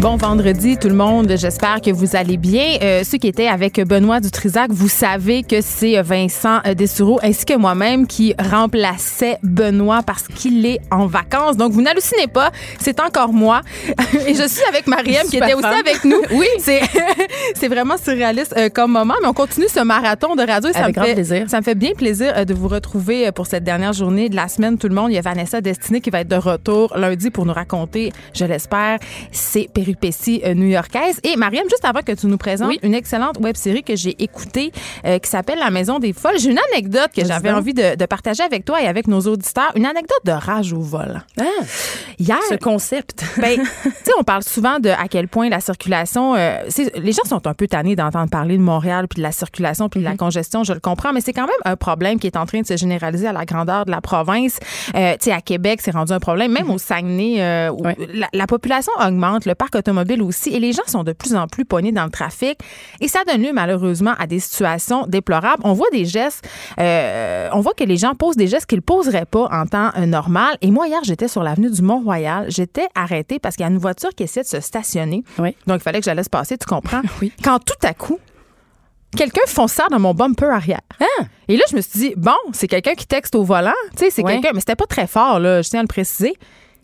Bon vendredi tout le monde, j'espère que vous allez bien. Euh, ceux qui étaient avec Benoît Dutrisac, vous savez que c'est Vincent Dessureau ainsi que moi-même qui remplaçait Benoît parce qu'il est en vacances. Donc vous n'hallucinez pas, c'est encore moi. Et je suis avec Mariam qui était aussi avec nous. Oui, c'est c'est vraiment surréaliste euh, comme moment, mais on continue ce marathon de radio. Et ça Avec me grand fait, plaisir. Ça me fait bien plaisir euh, de vous retrouver euh, pour cette dernière journée de la semaine. Tout le monde, il y a Vanessa Destinée qui va être de retour lundi pour nous raconter, je l'espère, ses péripéties euh, new-yorkaises. Et Mariam, juste avant que tu nous présentes Oui. une excellente web série que j'ai écoutée euh, qui s'appelle La Maison des Folles, j'ai une anecdote que j'avais envie de, de partager avec toi et avec nos auditeurs. Une anecdote de rage au vol. Ah, Hier, ce concept. ben, tu sais, on parle souvent de à quel point la circulation. euh, les gens sont un peu tannés d'entendre parler de Montréal puis de la circulation puis de Mm-hmm. la congestion. Je le comprends, mais c'est quand même un problème qui est en train de se généraliser à la grandeur de la province. Euh, tu sais, à Québec, c'est rendu un problème. Même au Saguenay, euh, où Mm-hmm. Ouais. la, la population augmente, le parc automobile aussi, et les gens sont de plus en plus pognés dans le trafic. Et ça donne lieu malheureusement à des situations déplorables. On voit des gestes, euh, on voit que les gens posent des gestes qu'ils poseraient pas en temps euh, normal. Et moi hier, j'étais sur l'avenue du Mont-Royal. J'étais arrêtée parce qu'il y a une voiture qui essayait de se stationner. Oui. Donc il fallait que je la laisse passer. Tu comprends? Oui. Quand tout à coup quelqu'un fonça dans mon bumper arrière. Ah! Et là, je me suis dit, bon, c'est quelqu'un qui texte au volant. Tu sais, c'est Ouais. quelqu'un, mais c'était pas très fort, là, je tiens à le préciser.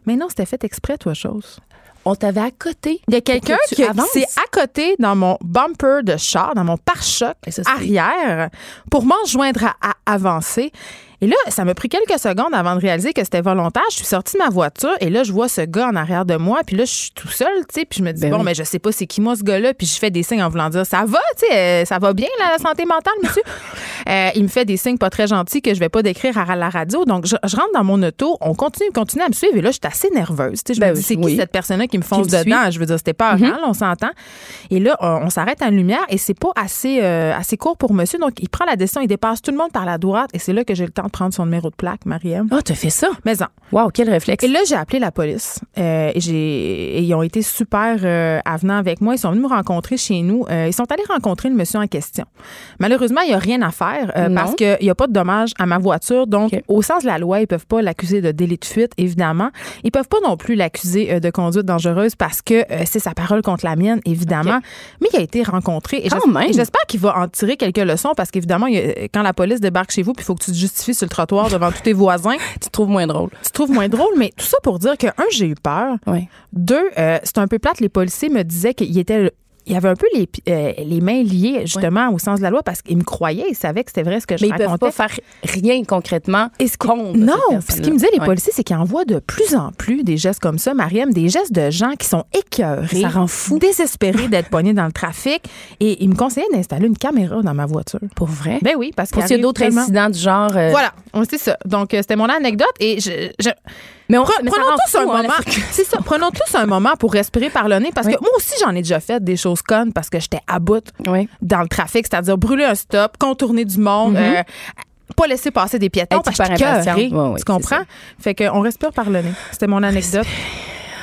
Mais non, c'était fait exprès, toi, chose. On t'avait à côté. Il y a quelqu'un qui, s'est à côté dans mon bumper de char, dans mon pare-choc arrière, pour m'en joindre à, à avancer. Et là, ça m'a pris quelques secondes avant de réaliser que c'était volontaire. Je suis sortie de ma voiture et là, je vois ce gars en arrière de moi. Puis là, je suis tout seul, tu sais. Puis je me dis, Ben bon, oui. mais je sais pas c'est qui moi, ce gars-là. Puis je fais des signes en voulant dire, ça va, tu sais, euh, ça va bien, la santé mentale, monsieur? Euh, il me fait des signes pas très gentils que je vais pas décrire à la radio. Donc, je, je rentre dans mon auto, on continue, continue à me suivre. Et là, je suis assez nerveuse. Tu sais, je Ben me dis, c'est oui. qui cette personne-là qui me fonce suit? dedans? Je veux dire, c'était pas Mhm. on s'entend. Et là, on, on s'arrête à une lumière et c'est pas assez, euh, assez court pour monsieur. Donc, il prend la décision, il dépasse tout le monde par la droite et c'est là que j'ai le temps de prendre son numéro de plaque, Mariam. Ah, t'as fait ça? Mais non. Wow, quel réflexe. Et là, j'ai appelé la police. Euh, et ils ont été super euh, avenants avec moi. Ils sont venus me rencontrer chez nous. Euh, ils sont allés rencontrer le monsieur en question. Malheureusement, il n'y a rien à faire parce qu'il n'y a pas de dommage à ma voiture. Donc, au sens de la loi, ils peuvent pas l'accuser de délit de fuite, évidemment. Ils peuvent pas non plus l'accuser de conduite dangereuse parce que c'est sa parole contre la mienne, évidemment. Mais il a été rencontré. Et j'espère qu'il va en tirer quelques leçons parce qu'évidemment, quand la police débarque chez vous, puis il faut que tu te justifies sur le trottoir devant tous tes voisins, Tu te trouves moins drôle. tu trouves moins drôle, mais tout ça pour dire que, un, j'ai eu peur. Oui. Deux, euh, c'est un peu plate, les policiers me disaient qu'il était. Il y avait un peu les, euh, les mains liées, justement, au sens de la loi, parce qu'ils me croyaient, ils savaient que c'était vrai ce que je Mais ils peuvent racontais. pas faire rien concrètement Et ce contre non, ce qu'ils me disaient, les policiers, c'est qu'ils envoient de plus en plus des gestes comme ça, Mariam, des gestes de gens qui sont écœurés, Ça rend fou. désespérés d'être poignés dans le trafic. Et ils me conseillaient d'installer une caméra dans ma voiture. Pour vrai? Ben oui, parce qu'il y a d'autres incidents du genre. euh, Voilà, on- c'est ça. Donc, euh, c'était mon anecdote et je- je, Mais, on, mais prenons tous un hein, moment. C'est ça. Prenons tous un moment pour respirer par le nez parce Oui. que moi aussi j'en ai déjà fait des choses connes parce que j'étais à bout Oui. dans le trafic, c'est-à-dire brûler un stop, contourner du monde. euh, pas laisser passer des piétons parce que. Ouais, ouais, tu comprends? Fait qu'on respire par le nez. C'était mon anecdote.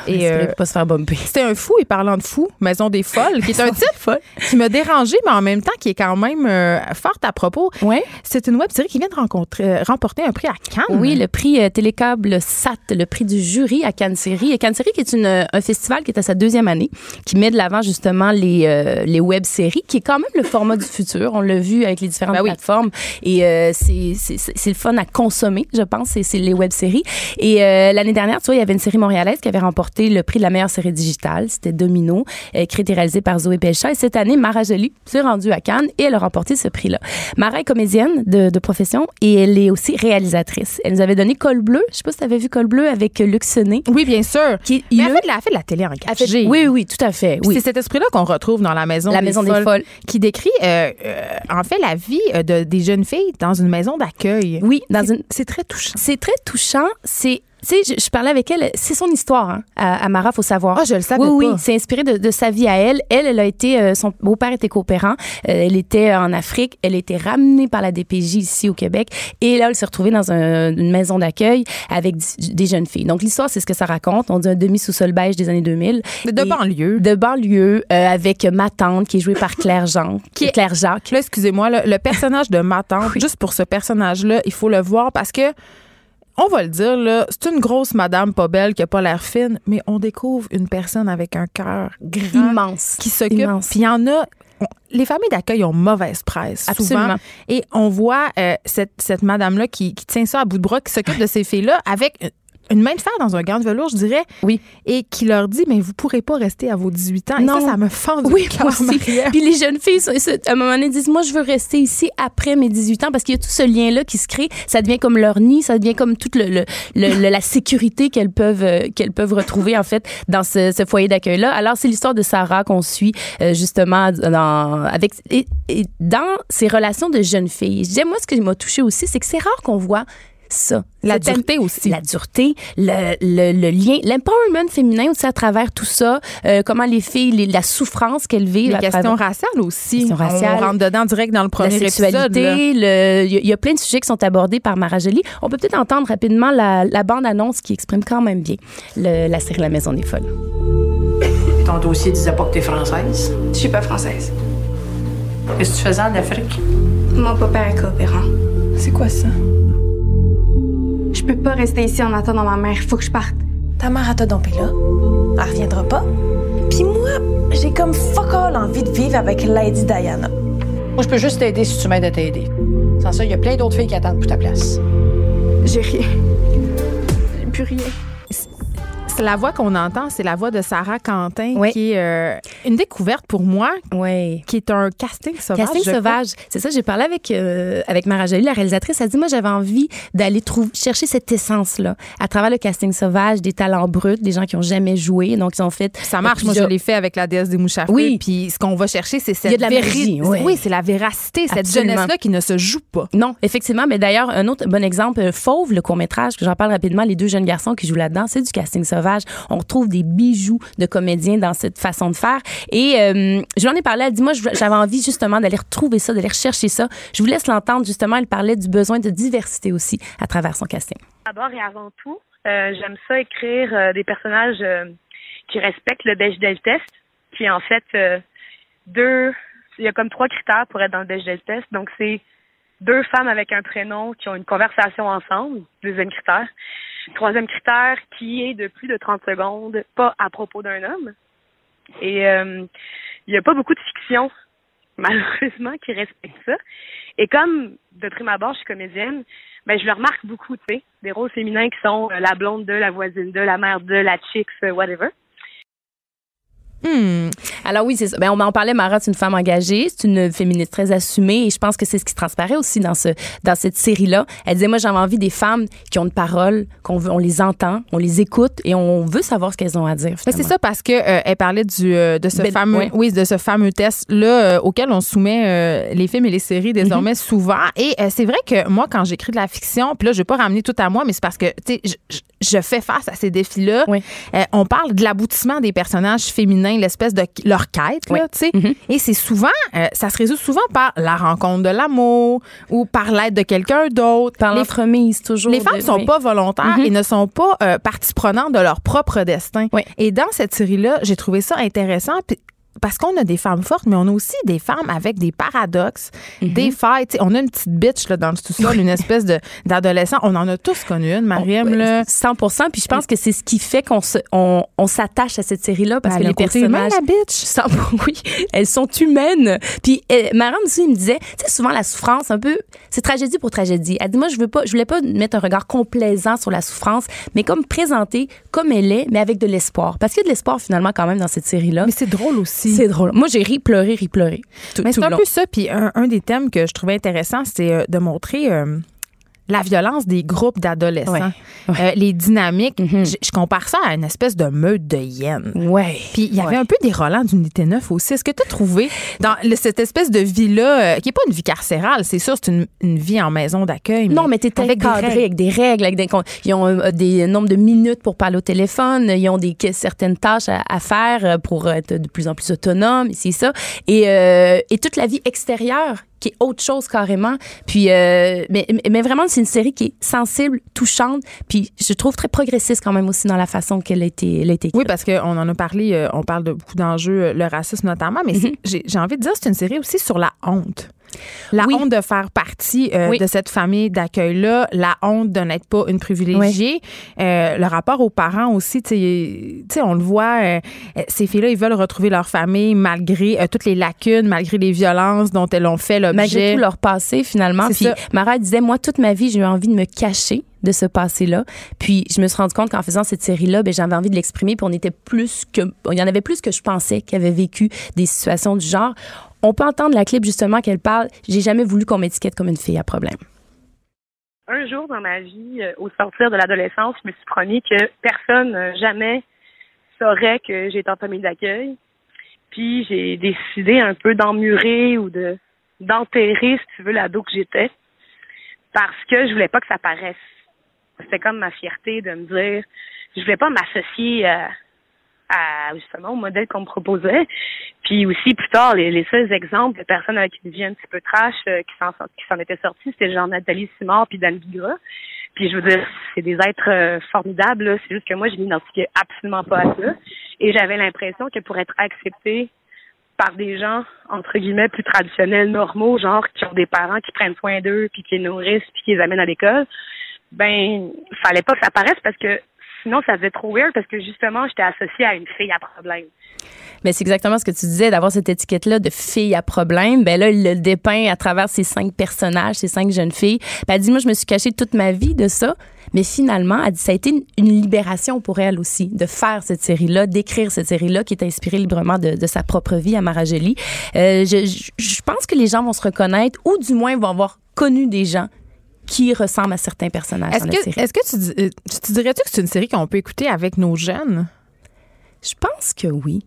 Et euh, pas se faire bumper. c'était un fou, et parlant de fou, Maison des Folles, qui est un titre qui m'a dérangé, mais en même temps qui est quand même euh, forte à propos. Ouais. C'est une web série qui vient de rencontrer, euh, remporter un prix à Cannes. Oui, le prix euh, Télécable SAT, le prix du jury à Cannes Série. Et Cannes Série, qui est une, un festival qui est à sa deuxième année, qui met de l'avant justement les, les web-séries, qui est quand même le format du futur. On l'a vu avec les différentes Ben oui. plateformes. Et c'est le fun à consommer, je pense, c'est c'est les web-séries. Et l'année dernière, tu vois, il y avait une série montréalaise qui avait remporté remporté le prix de la meilleure série digitale. C'était Domino, euh, écrite et réalisée par Zoé Pelcha. Et cette année, Mara Jolie s'est rendue à Cannes et elle a remporté ce prix-là. Mara est comédienne de, de profession et elle est aussi réalisatrice. Elle nous avait donné Col bleu. Je sais pas si tu avais vu Col bleu avec Luc Sonnet. Oui, bien sûr. Qui, Mais elle a- fait, de la, fait de la télé en elle fait- cachée. oui, oui, tout à fait. Oui. C'est cet esprit-là qu'on retrouve dans la maison, La des, Maison des folles, Folles. qui décrit euh, euh, en fait la vie de, des jeunes filles dans une maison d'accueil. Oui, dans une C'est très touchant. C'est très touchant. C'est, tu sais, je, je parlais avec elle. C'est son histoire, hein, à, à Mara, faut savoir. Ah, je le savais oui, pas. oui, c'est inspiré de, de sa vie à elle. Elle, elle a été, euh, son beau-père était coopérant. Euh, elle était en Afrique. Elle a été ramenée par la DPJ ici au Québec. Et là, elle s'est retrouvée dans un- une maison d'accueil avec des jeunes filles. Donc, l'histoire, c'est ce que ça raconte. On dit un demi-sous-sol beige des années 2000. De banlieue. De banlieue, euh, avec ma tante, qui est jouée par Claire Jean. Qui est- Claire Jacques. Là, excusez-moi, le personnage de ma tante, juste pour ce personnage-là, il faut le voir parce que, on va le dire, là, c'est une grosse madame pas belle qui a pas l'air fine, mais on découvre une personne avec un cœur grand Immense. qui s'occupe. Puis il y en a. les familles d'accueil ont mauvaise presse, souvent. Absolument. Et on voit euh, cette, cette madame-là qui, qui tient ça à bout de bras, qui s'occupe de ces filles-là avec une- main de fer dans un gant de velours, je dirais. Oui. Et qui leur dit, mais vous pourrez pas rester à vos 18 ans. Et Non. ça, ça me fend du Oui, cœur. Puis les jeunes filles, à un moment donné, disent Moi, je veux rester ici après mes 18 ans parce qu'il y a tout ce lien-là qui se crée. Ça devient comme leur nid, ça devient comme toute le, le- le- le- la sécurité qu'elles peuvent, euh, qu'elles peuvent retrouver, en fait, dans ce, ce foyer d'accueil-là. Alors, c'est l'histoire de Sarah qu'on suit, euh, justement, dans, avec, et, et dans ces relations de jeunes filles. Je disais, moi, ce qui m'a touchée aussi, c'est que c'est rare qu'on voit ça. La dureté aussi. La dureté, le, le, le lien, l'empowerment féminin aussi à travers tout ça, euh, comment les filles, les- la souffrance qu'elles vivent. Les questions travers- raciales aussi. Questions raciales. On rentre dedans direct dans le la premier là. sexualité, il y, a- il y a plein de sujets qui sont abordés par Mara Jolie. On peut peut-être entendre rapidement la, la bande-annonce qui exprime quand même bien le- la série La Maison des Folles. Ton dossier disait pas que t'es française. Je suis pas française. Qu'est-ce que tu faisais en Afrique? Mon papa est coopérant. C'est quoi ça? Je peux pas rester ici en attendant ma mère. Faut que je parte. Ta mère, elle t'a dompé là. Elle reviendra pas. Puis moi, j'ai comme fuck all envie de vivre avec Lady Diana. Moi, je peux juste t'aider si tu m'aides à t'aider. Sans ça, il y a plein d'autres filles qui attendent pour ta place. J'ai rien. J'ai plus rien. C'est la voix qu'on entend, c'est la voix de Sarah Quentin, Oui. qui est euh, une découverte pour moi, Oui. qui est un casting sauvage. Casting sauvage. C'est ça, j'ai parlé avec, euh, avec Mara Jolie, la réalisatrice. Elle dit, moi, j'avais envie d'aller trouver, chercher cette essence-là à travers le casting sauvage, des talents bruts, des gens qui ont jamais joué, donc ils ont fait. Ça marche. Moi, je l'ai fait avec la déesse des mouches à feu. Oui. Puis ce qu'on va chercher, c'est cette Il y a de la véri- magie, ouais. Oui, c'est la véracité, cette Absolument. jeunesse-là qui ne se joue pas. Non, effectivement. Mais d'ailleurs, un autre bon exemple, euh, Fauve, le court-métrage, que j'en parle rapidement, les deux jeunes garçons qui jouent là-dedans, c'est du casting sauvage. On retrouve des bijoux de comédiens dans cette façon de faire. Et euh, je lui en ai parlé, elle dit, moi, j'avais envie justement d'aller retrouver ça, d'aller rechercher ça. Je vous laisse l'entendre, justement, elle parlait du besoin de diversité aussi à travers son casting. D'abord et avant tout, euh, j'aime ça écrire euh, des personnages qui respectent le Bechdel test, qui est en fait deux. Il y a comme trois critères pour être dans le Bechdel test. Donc c'est deux femmes avec un prénom qui ont une conversation ensemble, deuxième critère. Troisième critère qui est de plus de 30 secondes, pas à propos d'un homme. Et euh, il n'y a pas beaucoup de fiction, malheureusement, qui respecte ça. Et comme de prime abord, je suis comédienne, ben je le remarque beaucoup, tu sais, des rôles féminins qui sont euh, la blonde de, la voisine de, la mère de, la chicks, euh, whatever. Hmm. Alors oui, c'est ça. Ben, on en parlait, Mara, c'est une femme engagée, c'est une féministe très assumée et je pense que c'est ce qui transparaît aussi dans ce dans cette série-là. Elle disait, moi, j'avais envie des femmes qui ont une parole, qu'on veut, on les entend, on les écoute et on veut savoir ce qu'elles ont à dire. C'est ça parce que euh, elle parlait du euh, de ce Ben, fameux oui de ce fameux test là auquel on soumet euh, les films et les séries désormais Mm-hmm. souvent et euh, c'est vrai que moi quand j'écris de la fiction puis là je vais pas ramener tout à moi mais c'est parce que tu sais je, je- fais face à ces défis là Oui. on parle de l'aboutissement des personnages féminins l'espèce de leur quête Oui. tu sais Mhm. et c'est souvent euh, ça se résout souvent par la rencontre de l'amour ou par l'aide de quelqu'un d'autre Par Les l'entremise, toujours. les femmes de- sont oui. pas volontaires Mhm. et ne sont pas euh, partie prenante de leur propre destin. Oui. Et dans cette série-là, j'ai trouvé ça intéressant. Puis parce qu'on a des femmes fortes, mais on a aussi des femmes avec des paradoxes, Mhm. des failles. On a une petite bitch là, dans le sous-sol, une espèce d'adolescent. On en a tous connu une, Mariam. là. 100% Puis je pense que c'est ce qui fait qu'on on, on s'attache à cette série-là parce Elle que les humain, personnages. la bitch. 100 oui, elles sont humaines. Puis euh, Mariam aussi il me disait, tu sais souvent la souffrance un peu, c'est tragédie pour tragédie. Elle dit moi je veux pas, je voulais pas mettre un regard complaisant sur la souffrance, mais comme présenter comme elle est, mais avec de l'espoir. Parce qu'il y a de l'espoir finalement quand même dans cette série-là. Mais c'est drôle aussi. C'est drôle. Moi j'ai ri, pleuré, ri, pleuré. Tout, Mais c'est un long. peu ça. Puis un, un des thèmes que je trouvais intéressant, c'est euh, de montrer euh, la violence des groupes d'adolescents, Ouais. Euh, les dynamiques. Mhm. je, je compare ça à une espèce de meute de hyènes. Ouais. Puis il y avait Ouais. un peu des Roland d'unité 9 aussi. Est-ce que tu as trouvé dans le- cette espèce de vie-là, euh, qui n'est pas une vie carcérale, c'est sûr, c'est une, une vie en maison d'accueil. Non, mais avec des encadré règles. avec des règles. Avec des, ils ont euh, des nombres de minutes pour parler au téléphone. Ils ont des certaines tâches à, à faire pour être de plus en plus autonome. C'est ça. Et, et toute la vie extérieure qui est autre chose carrément. Puis, mais, mais vraiment, c'est une série qui est sensible, touchante. Puis, je trouve très progressiste quand même aussi dans la façon qu'elle a été, elle a été Oui, écrite. parce qu'on en a parlé, euh, on parle de beaucoup d'enjeux, euh, le racisme notamment, mais Mhm. j'ai j'ai envie de dire c'est une série aussi sur la honte. La Oui. honte de faire partie euh, Oui. de cette famille d'accueil-là, la honte de n'être pas une privilégiée, euh, le rapport aux parents aussi, tu sais, on le voit, euh, ces filles-là, ils veulent retrouver leur famille malgré toutes les lacunes, malgré les violences dont elles ont fait l'objet. malgré tout leur passé finalement. Puis ça. Mara disait moi toute ma vie j'ai eu envie de me cacher de ce passé-là. Puis je me suis rendu compte qu'en faisant cette série-là, ben j'avais envie de l'exprimer. Puis on était plus que, il y en avait plus que je pensais qui avaient vécu des situations du genre. On peut entendre la clip justement qu'elle parle. J'ai jamais voulu qu'on m'étiquette comme une fille à problème. un jour dans ma vie, euh, au sortir de l'adolescence, je me suis promis que personne euh, jamais saurait que j'étais en famille d'accueil. Puis j'ai décidé un peu d'emmurer ou de d'enterrer, si tu veux, l'ado que j'étais, parce que je voulais pas que ça paraisse. C'était comme ma fierté de me dire, je voulais pas m'associer à, à justement au modèle qu'on me proposait. Puis aussi plus tard, les, les seuls exemples de personnes avec une vie un petit peu trash euh, qui s'en qui s'en étaient sorties, c'était genre Nathalie Simard puis Dan Bigra. Puis je veux dire, c'est des êtres euh, formidables. C'est juste que moi, je m'identifiais absolument pas à ça. Et j'avais l'impression que pour être acceptée par des gens, entre guillemets, plus traditionnels, normaux, genre qui ont des parents qui prennent soin d'eux, puis qui les nourrissent, puis qui les amènent à l'école, ben, fallait pas que ça paraisse parce que sinon, ça faisait trop weird parce que justement, j'étais associée à une fille à problème. Mais c'est exactement ce que tu disais, d'avoir cette étiquette-là de fille à problème. Ben là, il le dépeint à travers ces cinq personnages, ces cinq jeunes filles. Ben, elle dit, moi, je me suis cachée toute ma vie de ça. Mais finalement, elle dit, ça a été une, libération pour elle aussi, de faire cette série-là, d'écrire cette série-là, qui est inspirée librement de, sa propre vie à Mara Jolie. Euh, je- je pense que les gens vont se reconnaître, ou du moins vont avoir connu des gens qui ressemblent à certains personnages Est-ce dans la que, série. est-ce que tu, euh, tu, tu dirais-tu que c'est une série qu'on peut écouter avec nos jeunes? Je pense que oui.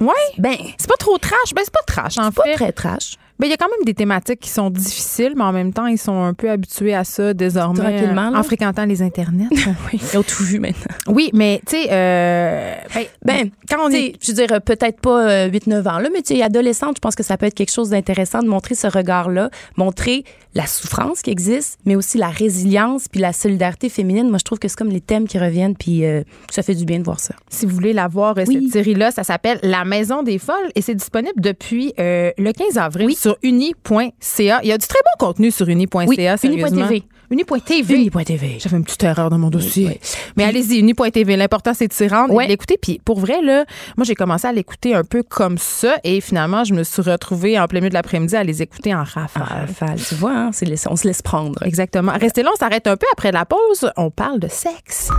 Oui. Ben, C'est pas trop trash. Ben, c'est pas trash, en c'est pas fait. très trash. Ben, il y a quand même des thématiques qui sont difficiles, mais en même temps, ils sont un peu habitués à ça désormais. Tranquillement, euh, là. En fréquentant les internets. Oui, ils ont tout vu maintenant. oui, mais, tu sais, euh, ben, Ben, quand on est. je veux dire, euh, peut-être pas euh, 8-9 ans, là, mais tu sais, adolescente, je pense que ça peut être quelque chose d'intéressant de montrer ce regard-là, montrer la souffrance qui existe, mais aussi la résilience puis la solidarité féminine. Moi, je trouve que c'est comme les thèmes qui reviennent, puis euh, ça fait du bien de voir ça. Si vous voulez la voir, euh, Oui. cette série-là, ça s'appelle La Maison des Folles et c'est disponible depuis euh, le 15 avril sur uni.ca. Il y a du très bon contenu sur uni.ca, Oui, uni.tv. Uni.tv. Uni.tv. J'avais une petite erreur dans mon dossier. Oui. Mais allez-y, uni.tv. L'important, c'est de s'y rendre et de l'écouter. Puis pour vrai, là, moi, j'ai commencé à l'écouter un peu comme ça et finalement, je me suis retrouvée en plein milieu de l'après-midi à les écouter en rafale. Rafale, tu vois, hein, on se laisse prendre. Exactement. Restez là, on s'arrête un peu après la pause. On parle de sexe.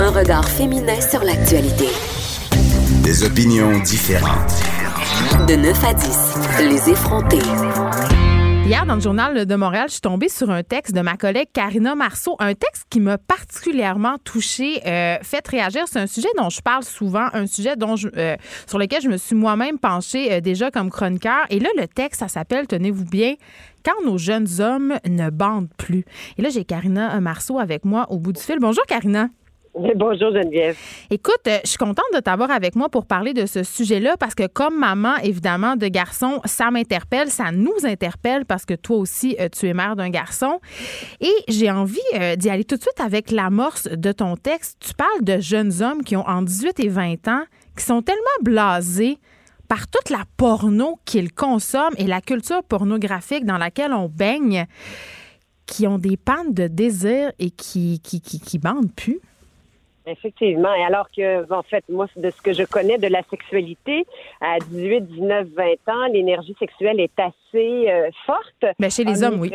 Un regard féminin sur l'actualité. Des opinions différentes. De 9 à 10, les effrontés. Hier, dans le journal de Montréal, je suis tombée sur un texte de ma collègue Karina Marceau, un texte qui m'a particulièrement touchée, euh, fait réagir. C'est un sujet dont je parle souvent, un sujet dont je, euh, sur lequel je me suis moi-même penchée euh, déjà comme chroniqueur. Et là, le texte, ça s'appelle, tenez-vous bien, Quand nos jeunes hommes ne bandent plus. Et là, j'ai Karina Marceau avec moi au bout du fil. Bonjour, Karina. Bonjour Geneviève. Écoute, euh, je suis contente de t'avoir avec moi pour parler de ce sujet-là parce que comme maman, évidemment, de garçon, ça m'interpelle, ça nous interpelle parce que toi aussi, euh, tu es mère d'un garçon. Et j'ai envie euh, d'y aller tout de suite avec l'amorce de ton texte. Tu parles de jeunes hommes qui ont entre 18 et 20 ans, qui sont tellement blasés par toute la porno qu'ils consomment et la culture pornographique dans laquelle on baigne, qui ont des pannes de désir et qui, qui, qui, qui bandent plus. Effectivement. Et alors que, en fait, moi, de ce que je connais de la sexualité, à 18, 19, 20 ans, l'énergie sexuelle est assez euh, forte. Mais chez les hommes, oui.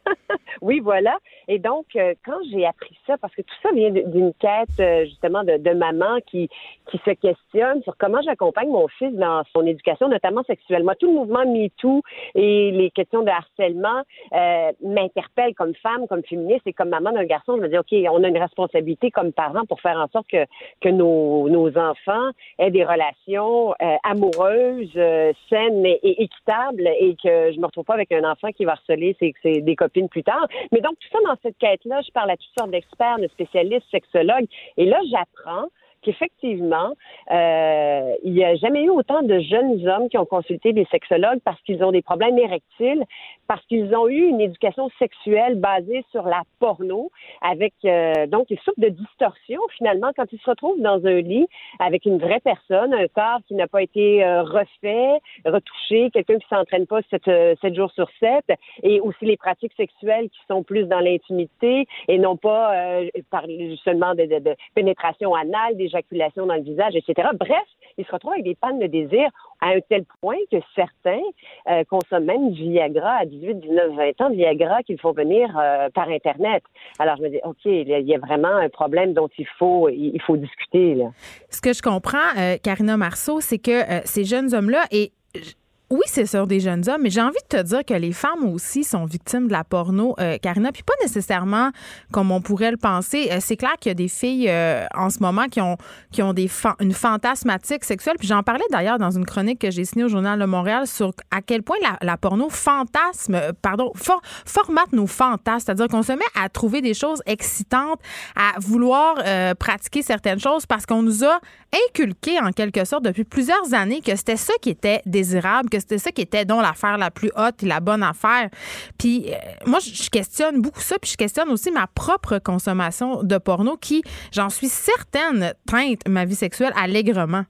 oui, voilà. Et donc, euh, quand j'ai appris ça, parce que tout ça vient d'une quête, euh, justement, de, de, maman qui, qui se questionne sur comment j'accompagne mon fils dans son éducation, notamment sexuelle. Moi, tout le mouvement MeToo et les questions de harcèlement euh, m'interpellent comme femme, comme féministe et comme maman d'un garçon. Je me dis, OK, on a une responsabilité comme parents pour faire en sorte que, que nos, nos enfants aient des relations euh, amoureuses, euh, saines et, équitables et que je me retrouve pas avec un enfant qui va harceler ses, ses, des copines plus tard. Mais donc, tout ça dans cette quête-là, je parle à toutes sortes d'experts, de spécialistes, sexologues. Et là, j'apprends qu'effectivement, euh, il n'y a jamais eu autant de jeunes hommes qui ont consulté des sexologues parce qu'ils ont des problèmes érectiles, parce qu'ils ont eu une éducation sexuelle basée sur la porno, avec euh, donc ils souffrent de distorsion finalement quand ils se retrouvent dans un lit avec une vraie personne, un corps qui n'a pas été euh, refait, retouché, quelqu'un qui s'entraîne pas 7, euh, jours sur 7, et aussi les pratiques sexuelles qui sont plus dans l'intimité et non pas par seulement de pénétration anale, des dans le visage, etc. Bref, ils se retrouvent avec des pannes de désir à un tel point que certains euh, consomment même du Viagra à 18, 19, 20 ans, Viagra qu'ils font venir euh, par Internet. Alors, je me dis, OK, il y a vraiment un problème dont il faut, il faut discuter. Ce que je comprends, euh, Karina Marceau, c'est que ces jeunes hommes-là, et oui, c'est sur des jeunes hommes, mais j'ai envie de te dire que les femmes aussi sont victimes de la porno, euh, Karina, puis pas nécessairement comme on pourrait le penser. Euh, c'est clair qu'il y a des filles euh, en ce moment qui ont qui ont des une fantasmatique sexuelle. Puis j'en parlais d'ailleurs dans une chronique que j'ai signée au journal de Montréal sur à quel point la, porno fantasme, euh, pardon, for, formate nos fantasmes, c'est-à-dire qu'on se met à trouver des choses excitantes, à vouloir pratiquer certaines choses parce qu'on nous a inculqué en quelque sorte depuis plusieurs années que c'était ça qui était désirable c'était ça qui était donc l'affaire la plus haute et la bonne affaire. Puis euh, moi, je questionne beaucoup ça, puis je questionne aussi ma propre consommation de porno qui, j'en suis certaine, teinte ma vie sexuelle allègrement.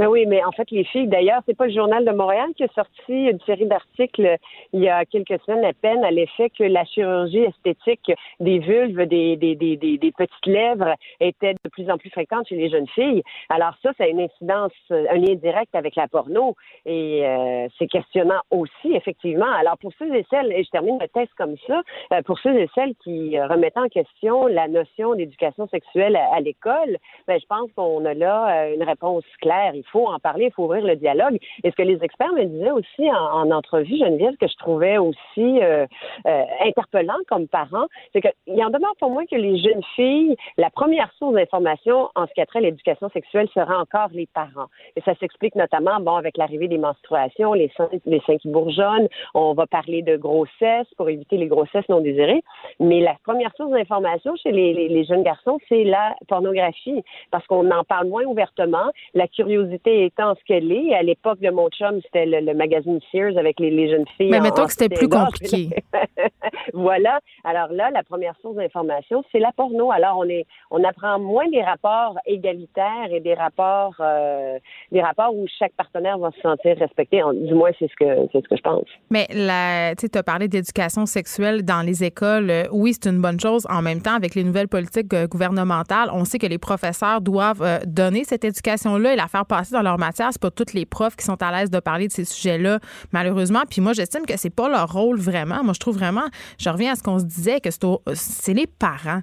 Ben oui, mais en fait, les filles, d'ailleurs, c'est pas le Journal de Montréal qui a sorti une série d'articles il y a quelques semaines à peine à l'effet que la chirurgie esthétique des vulves, des, des, des, des, petites lèvres était de plus en plus fréquente chez les jeunes filles. Alors ça, ça a une incidence, un lien direct avec la porno et euh, c'est questionnant aussi, effectivement. Alors pour ceux et celles, et je termine le test comme ça, euh, pour ceux et celles qui remettent en question la notion d'éducation sexuelle à, l'école, ben, je pense qu'on a là euh, une réponse claire faut en parler, il faut ouvrir le dialogue. Et ce que les experts me disaient aussi en, en entrevue, Geneviève, que je trouvais aussi euh, euh, interpellant comme parent, c'est qu'il en demeure pour moi que les jeunes filles, la première source d'information en ce qui a trait à l'éducation sexuelle sera encore les parents. Et ça s'explique notamment, bon, avec l'arrivée des menstruations, les seins, les seins qui bourgeonnent, on va parler de grossesse pour éviter les grossesses non désirées. Mais la première source d'information chez les, les jeunes garçons, c'est la pornographie, parce qu'on en parle moins ouvertement. La curiosité étant ce qu'elle est. À l'époque de mon chum, c'était le, magazine Sears avec les, jeunes filles. Mais mettons que c'était plus compliqué. voilà. Alors là, la première source d'information, c'est la porno. Alors on est, on apprend moins des rapports égalitaires et des rapports, euh, des rapports où chaque partenaire va se sentir respecté. Du moins, c'est ce que, c'est ce que je pense. Mais tu as parlé d'éducation sexuelle dans les écoles. Euh, oui, c'est une bonne chose. En même temps, avec les nouvelles politiques euh, gouvernementales, on sait que les professeurs doivent donner cette éducation-là et la faire passer dans leur matière. C'est pas toutes les profs qui sont à l'aise de parler de ces sujets-là, malheureusement. Puis moi, j'estime que c'est pas leur rôle vraiment. Moi, je trouve vraiment, je reviens à ce qu'on se disait, que c'est les parents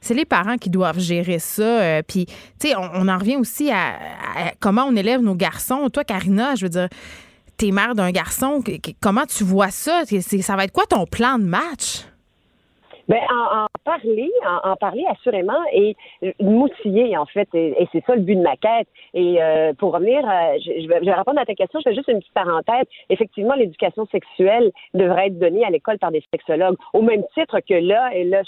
c'est les parents qui doivent gérer ça. Euh, puis, tu sais, on, en revient aussi à, comment on élève nos garçons. Toi, Karina, je veux dire, t'es mère d'un garçon. Comment tu vois ça? Ça va être quoi ton plan de match? Ben, en, en parler, en, en, parler assurément et moutiller, en fait, et, c'est ça le but de ma quête. Et euh, pour revenir, euh, je, je, vais, répondre à ta question, je fais juste une petite parenthèse. Effectivement, l'éducation sexuelle devrait être donnée à l'école par des sexologues, au même titre que là, et là,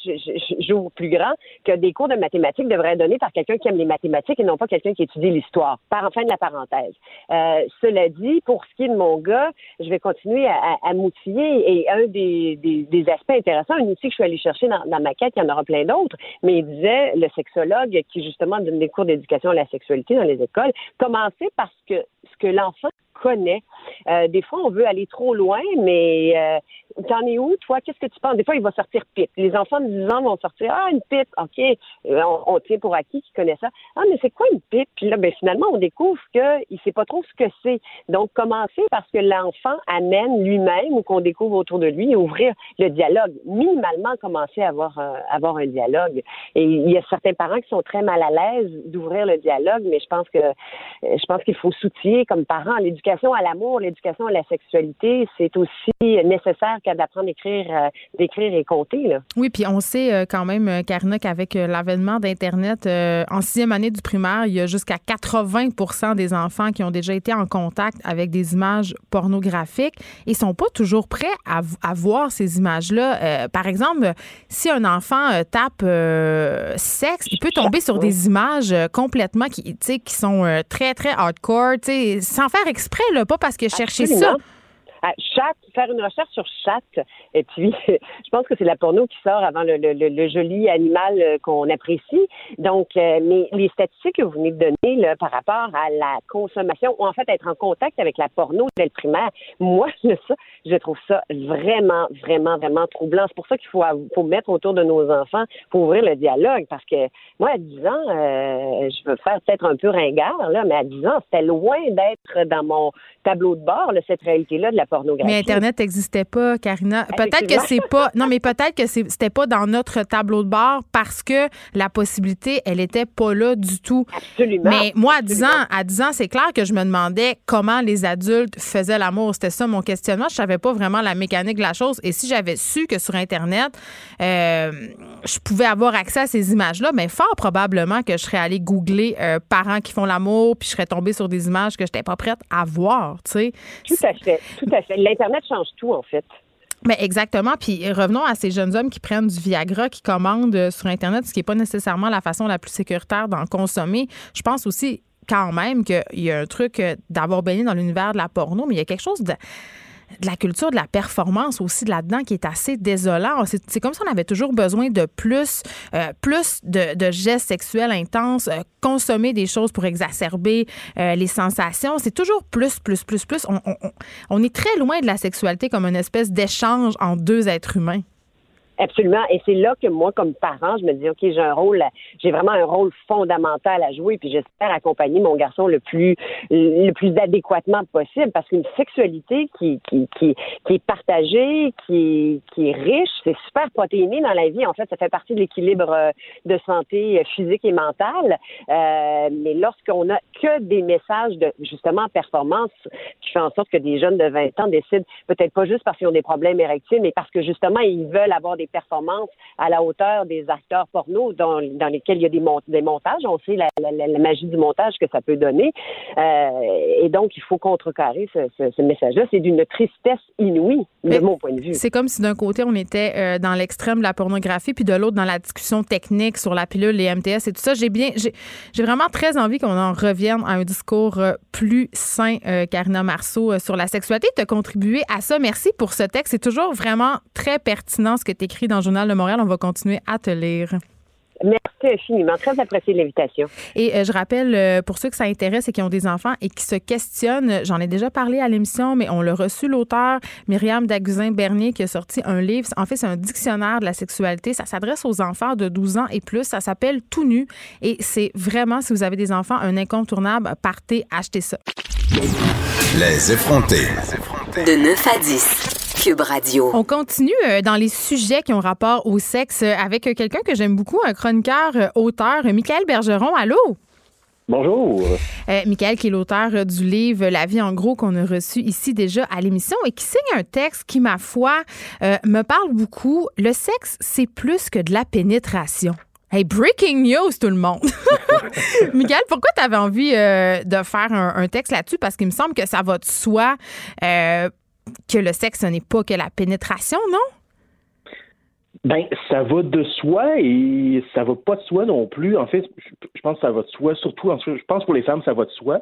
j'ouvre plus grand, que des cours de mathématiques devraient être donnés par quelqu'un qui aime les mathématiques et non pas quelqu'un qui étudie l'histoire. Par enfin de la parenthèse. Euh, cela dit, pour ce qui est de mon gars, je vais continuer à, à, à m'outiller et un des, des, des, aspects intéressants, un outil que je suis allée chercher dans, ma quête, il y en aura plein d'autres, mais il disait, le sexologue qui justement donne des cours d'éducation à la sexualité dans les écoles, commencer parce que ce que l'enfant connaît. Euh, des fois, on veut aller trop loin, mais euh, t'en es où, toi? Qu'est-ce que tu penses? Des fois, il va sortir pipe. Les enfants de 10 ans vont sortir Ah, une pipe, OK. Euh, on, tient pour acquis qui connaît ça. Ah, mais c'est quoi une pipe? Puis là, ben, finalement, on découvre qu'il ne sait pas trop ce que c'est. Donc, commencer parce que l'enfant amène lui-même ou qu'on découvre autour de lui, ouvrir le dialogue? Minimalement, commencer à avoir, avoir un dialogue. Et il y a certains parents qui sont très mal à l'aise d'ouvrir le dialogue, mais je pense que je qu'il faut soutien comme parents l'éducation à l'amour, l'éducation à la sexualité, c'est aussi nécessaire qu'à d'apprendre à écrire, euh, d'écrire et compter. Là. Oui, puis on sait euh, quand même, euh, Karina, qu'avec l'avènement d'Internet, en sixième année du primaire, il y a jusqu'à 80 des enfants qui ont déjà été en contact avec des images pornographiques et sont pas toujours prêts à, à voir ces images-là. par exemple, si un enfant tape sexe, il peut tomber sur des images complètement qui, qui sont très, très hardcore, sans faire exprès pas parce que chercher ça. chat, faire une recherche sur chat, et puis je pense que c'est la porno qui sort avant le, le, joli animal euh, qu'on apprécie. Donc, euh, mais les statistiques que vous venez de donner par rapport à la consommation, ou en fait être en contact avec la porno dès le primaire, moi, ça, je trouve ça vraiment, vraiment, vraiment troublant. C'est pour ça qu'il faut, faut mettre autour de nos enfants, pour ouvrir le dialogue, parce que moi, à 10 ans, euh, je veux faire peut-être un peu ringard, là, mais à 10 ans, c'était loin d'être dans mon tableau de bord, là, cette réalité-là de la pornographie. Mais Internet n'existait pas, Karina. Peut-être que c'est pas. Non, mais peut-être que c'était pas dans notre tableau de bord parce que la possibilité, elle était pas là du tout. Absolument. Mais moi, à 10 ans, à 10 ans, c'est clair que je me demandais comment les adultes faisaient l'amour. C'était ça mon questionnement. Je savais pas vraiment la mécanique de la chose. Et si j'avais su que sur Internet, euh, je pouvais avoir accès à ces images-là, mais fort probablement que je serais allée googler euh, parents qui font l'amour, puis je serais tombée sur des images que je n'étais pas prête à voir. Tu sais. Tout à fait. Tout à fait. L'Internet change tout, en fait. Mais exactement. Puis revenons à ces jeunes hommes qui prennent du Viagra, qui commandent euh, sur Internet, ce qui n'est pas nécessairement la façon la plus sécuritaire d'en consommer. Je pense aussi quand même qu'il y a un truc d'avoir baigné dans l'univers de la porno, mais il y a quelque chose de de la culture de la performance aussi là-dedans qui est assez désolant. C'est comme si on avait toujours besoin de plus, euh, plus de, gestes sexuels intenses, euh, consommer des choses pour exacerber euh, les sensations. C'est toujours plus, plus, plus, plus. On, on, on est très loin de la sexualité comme une espèce d'échange entre deux êtres humains. Absolument. Et c'est là que moi, comme parent, je me dis, OK, j'ai un rôle, j'ai vraiment un rôle fondamental à jouer, puis j'espère accompagner mon garçon le plus, le plus adéquatement possible, parce qu'une sexualité qui, qui, qui, qui est partagée, qui, qui est riche, c'est super protéiné dans la vie. En fait, ça fait partie de l'équilibre euh, de santé physique et mentale. Euh, mais lorsqu'on a que des messages de, justement, performance, qui fait en sorte que des jeunes de 20 ans décident, peut-être pas juste parce qu'ils ont des problèmes érectiles, mais parce que justement, ils veulent avoir des performances à la hauteur des acteurs porno dans, dans lesquels il y a des, des montages. On sait la, la, magie du montage que ça peut donner. Euh, et donc, il faut contrecarrer ce, ce, message-là. C'est d'une tristesse inouïe, de mon point de vue. C'est comme si d'un côté, on était euh, dans l'extrême de la pornographie, puis de l'autre, dans la discussion technique sur la pilule, les MTS et tout ça. J'ai bien, j'ai vraiment très envie qu'on en revienne à un discours euh, plus sain, Karina Marceau, sur la sexualité. Tu as contribué à ça. Merci pour ce texte. C'est toujours vraiment très pertinent ce que tu écris dans le Journal de Montréal. On va continuer à te lire. Merci infiniment. Très apprécié l'invitation. Et euh, je rappelle, euh, pour ceux que ça intéresse et qui ont des enfants et qui se questionnent, j'en ai déjà parlé à l'émission, mais on l'a reçu l'auteur Myriam Daguzin-Bernier qui a sorti un livre. En fait, c'est un dictionnaire de la sexualité. Ça s'adresse aux enfants de 12 ans et plus. Ça s'appelle Tout nu. Et c'est vraiment, si vous avez des enfants, un incontournable. Partez, achetez ça. Les effrontés. De 9 à 10. On continue euh, dans les sujets qui ont rapport au sexe euh, avec euh, quelqu'un que j'aime beaucoup, un chroniqueur, auteur, Michael Bergeron. Allô? Bonjour. Michael, qui est l'auteur du livre La vie en gros qu'on a reçu ici déjà à l'émission et qui signe un texte qui, ma foi, me parle beaucoup. Le sexe, c'est plus que de la pénétration. Hey, breaking news, tout le monde. Michael, pourquoi tu avais envie de faire un, texte là-dessus? Parce qu'il me semble que ça va de soi que le sexe, ce n'est pas que la pénétration, non? Ben, ça va de soi et ça va pas de soi non plus. En fait, je pense que ça va de soi, surtout, je pense pour les femmes, ça va de soi.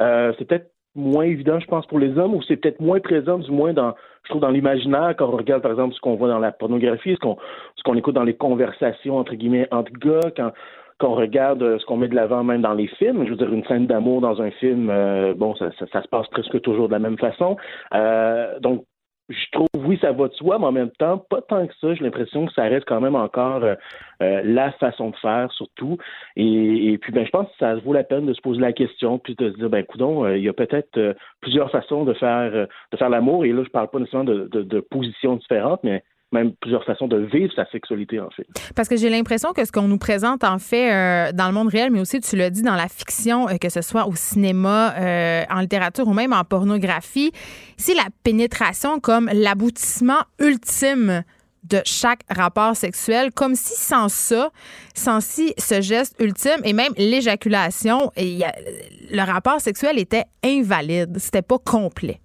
Euh, c'est peut-être moins évident, je pense, pour les hommes, ou c'est peut-être moins présent, du moins, dans, je trouve, dans l'imaginaire, quand on regarde, par exemple, ce qu'on voit dans la pornographie, ce qu'on, ce qu'on écoute dans les conversations, entre guillemets, entre gars, quand, qu'on regarde euh, ce qu'on met de l'avant même dans les films. Je veux dire, une scène d'amour dans un film, euh, bon, ça, ça, ça, se passe presque toujours de la même façon. Euh, donc, je trouve, oui, ça va de soi, mais en même temps, pas tant que ça. J'ai l'impression que ça reste quand même encore euh, la façon de faire, surtout. Et, puis, ben, je pense que ça vaut la peine de se poser la question, puis de se dire, ben, coudon, il y a peut-être plusieurs façons de faire de faire l'amour. Et là, je parle pas nécessairement de, de, de positions différentes, mais même plusieurs façons de vivre sa sexualité, en fait. Parce que j'ai l'impression que ce qu'on nous présente, en fait, euh, dans le monde réel, mais aussi, tu l'as dit, dans la fiction, euh, que ce soit au cinéma, euh, en littérature ou même en pornographie, c'est la pénétration comme l'aboutissement ultime de chaque rapport sexuel, comme si sans ça, sans si ce geste ultime et même l'éjaculation, le rapport sexuel était invalide, c'était pas complet.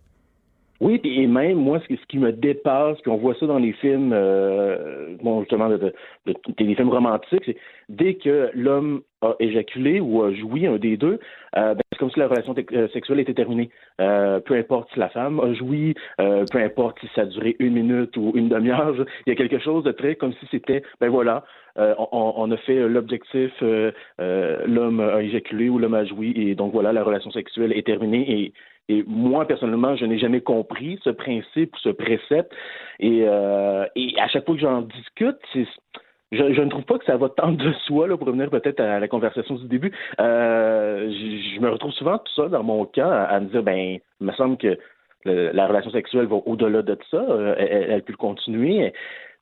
Oui, et même moi, ce, qui me dépasse, puis on voit ça dans les films, euh, bon justement, de, de, de, des films romantiques, c'est dès que l'homme a éjaculé ou a joui un des deux, euh, ben, c'est comme si la relation euh, sexuelle était terminée. Euh, peu importe si la femme a joui, euh, peu importe si ça a duré une minute ou une demi-heure, il y a quelque chose de très comme si c'était, ben voilà, on, on, a fait l'objectif, l'homme a éjaculé ou l'homme a joui, et donc voilà, la relation sexuelle est terminée et et moi, personnellement, je n'ai jamais compris ce principe, ce précepte. Et, euh, à chaque fois que j'en discute, je, ne trouve pas que ça va tant de soi, là, pour revenir peut-être à la conversation du début. Euh, je, me retrouve souvent tout ça dans mon cas à, me dire, ben, il me semble que le, la relation sexuelle va au-delà de ça. Euh, elle, peut continuer.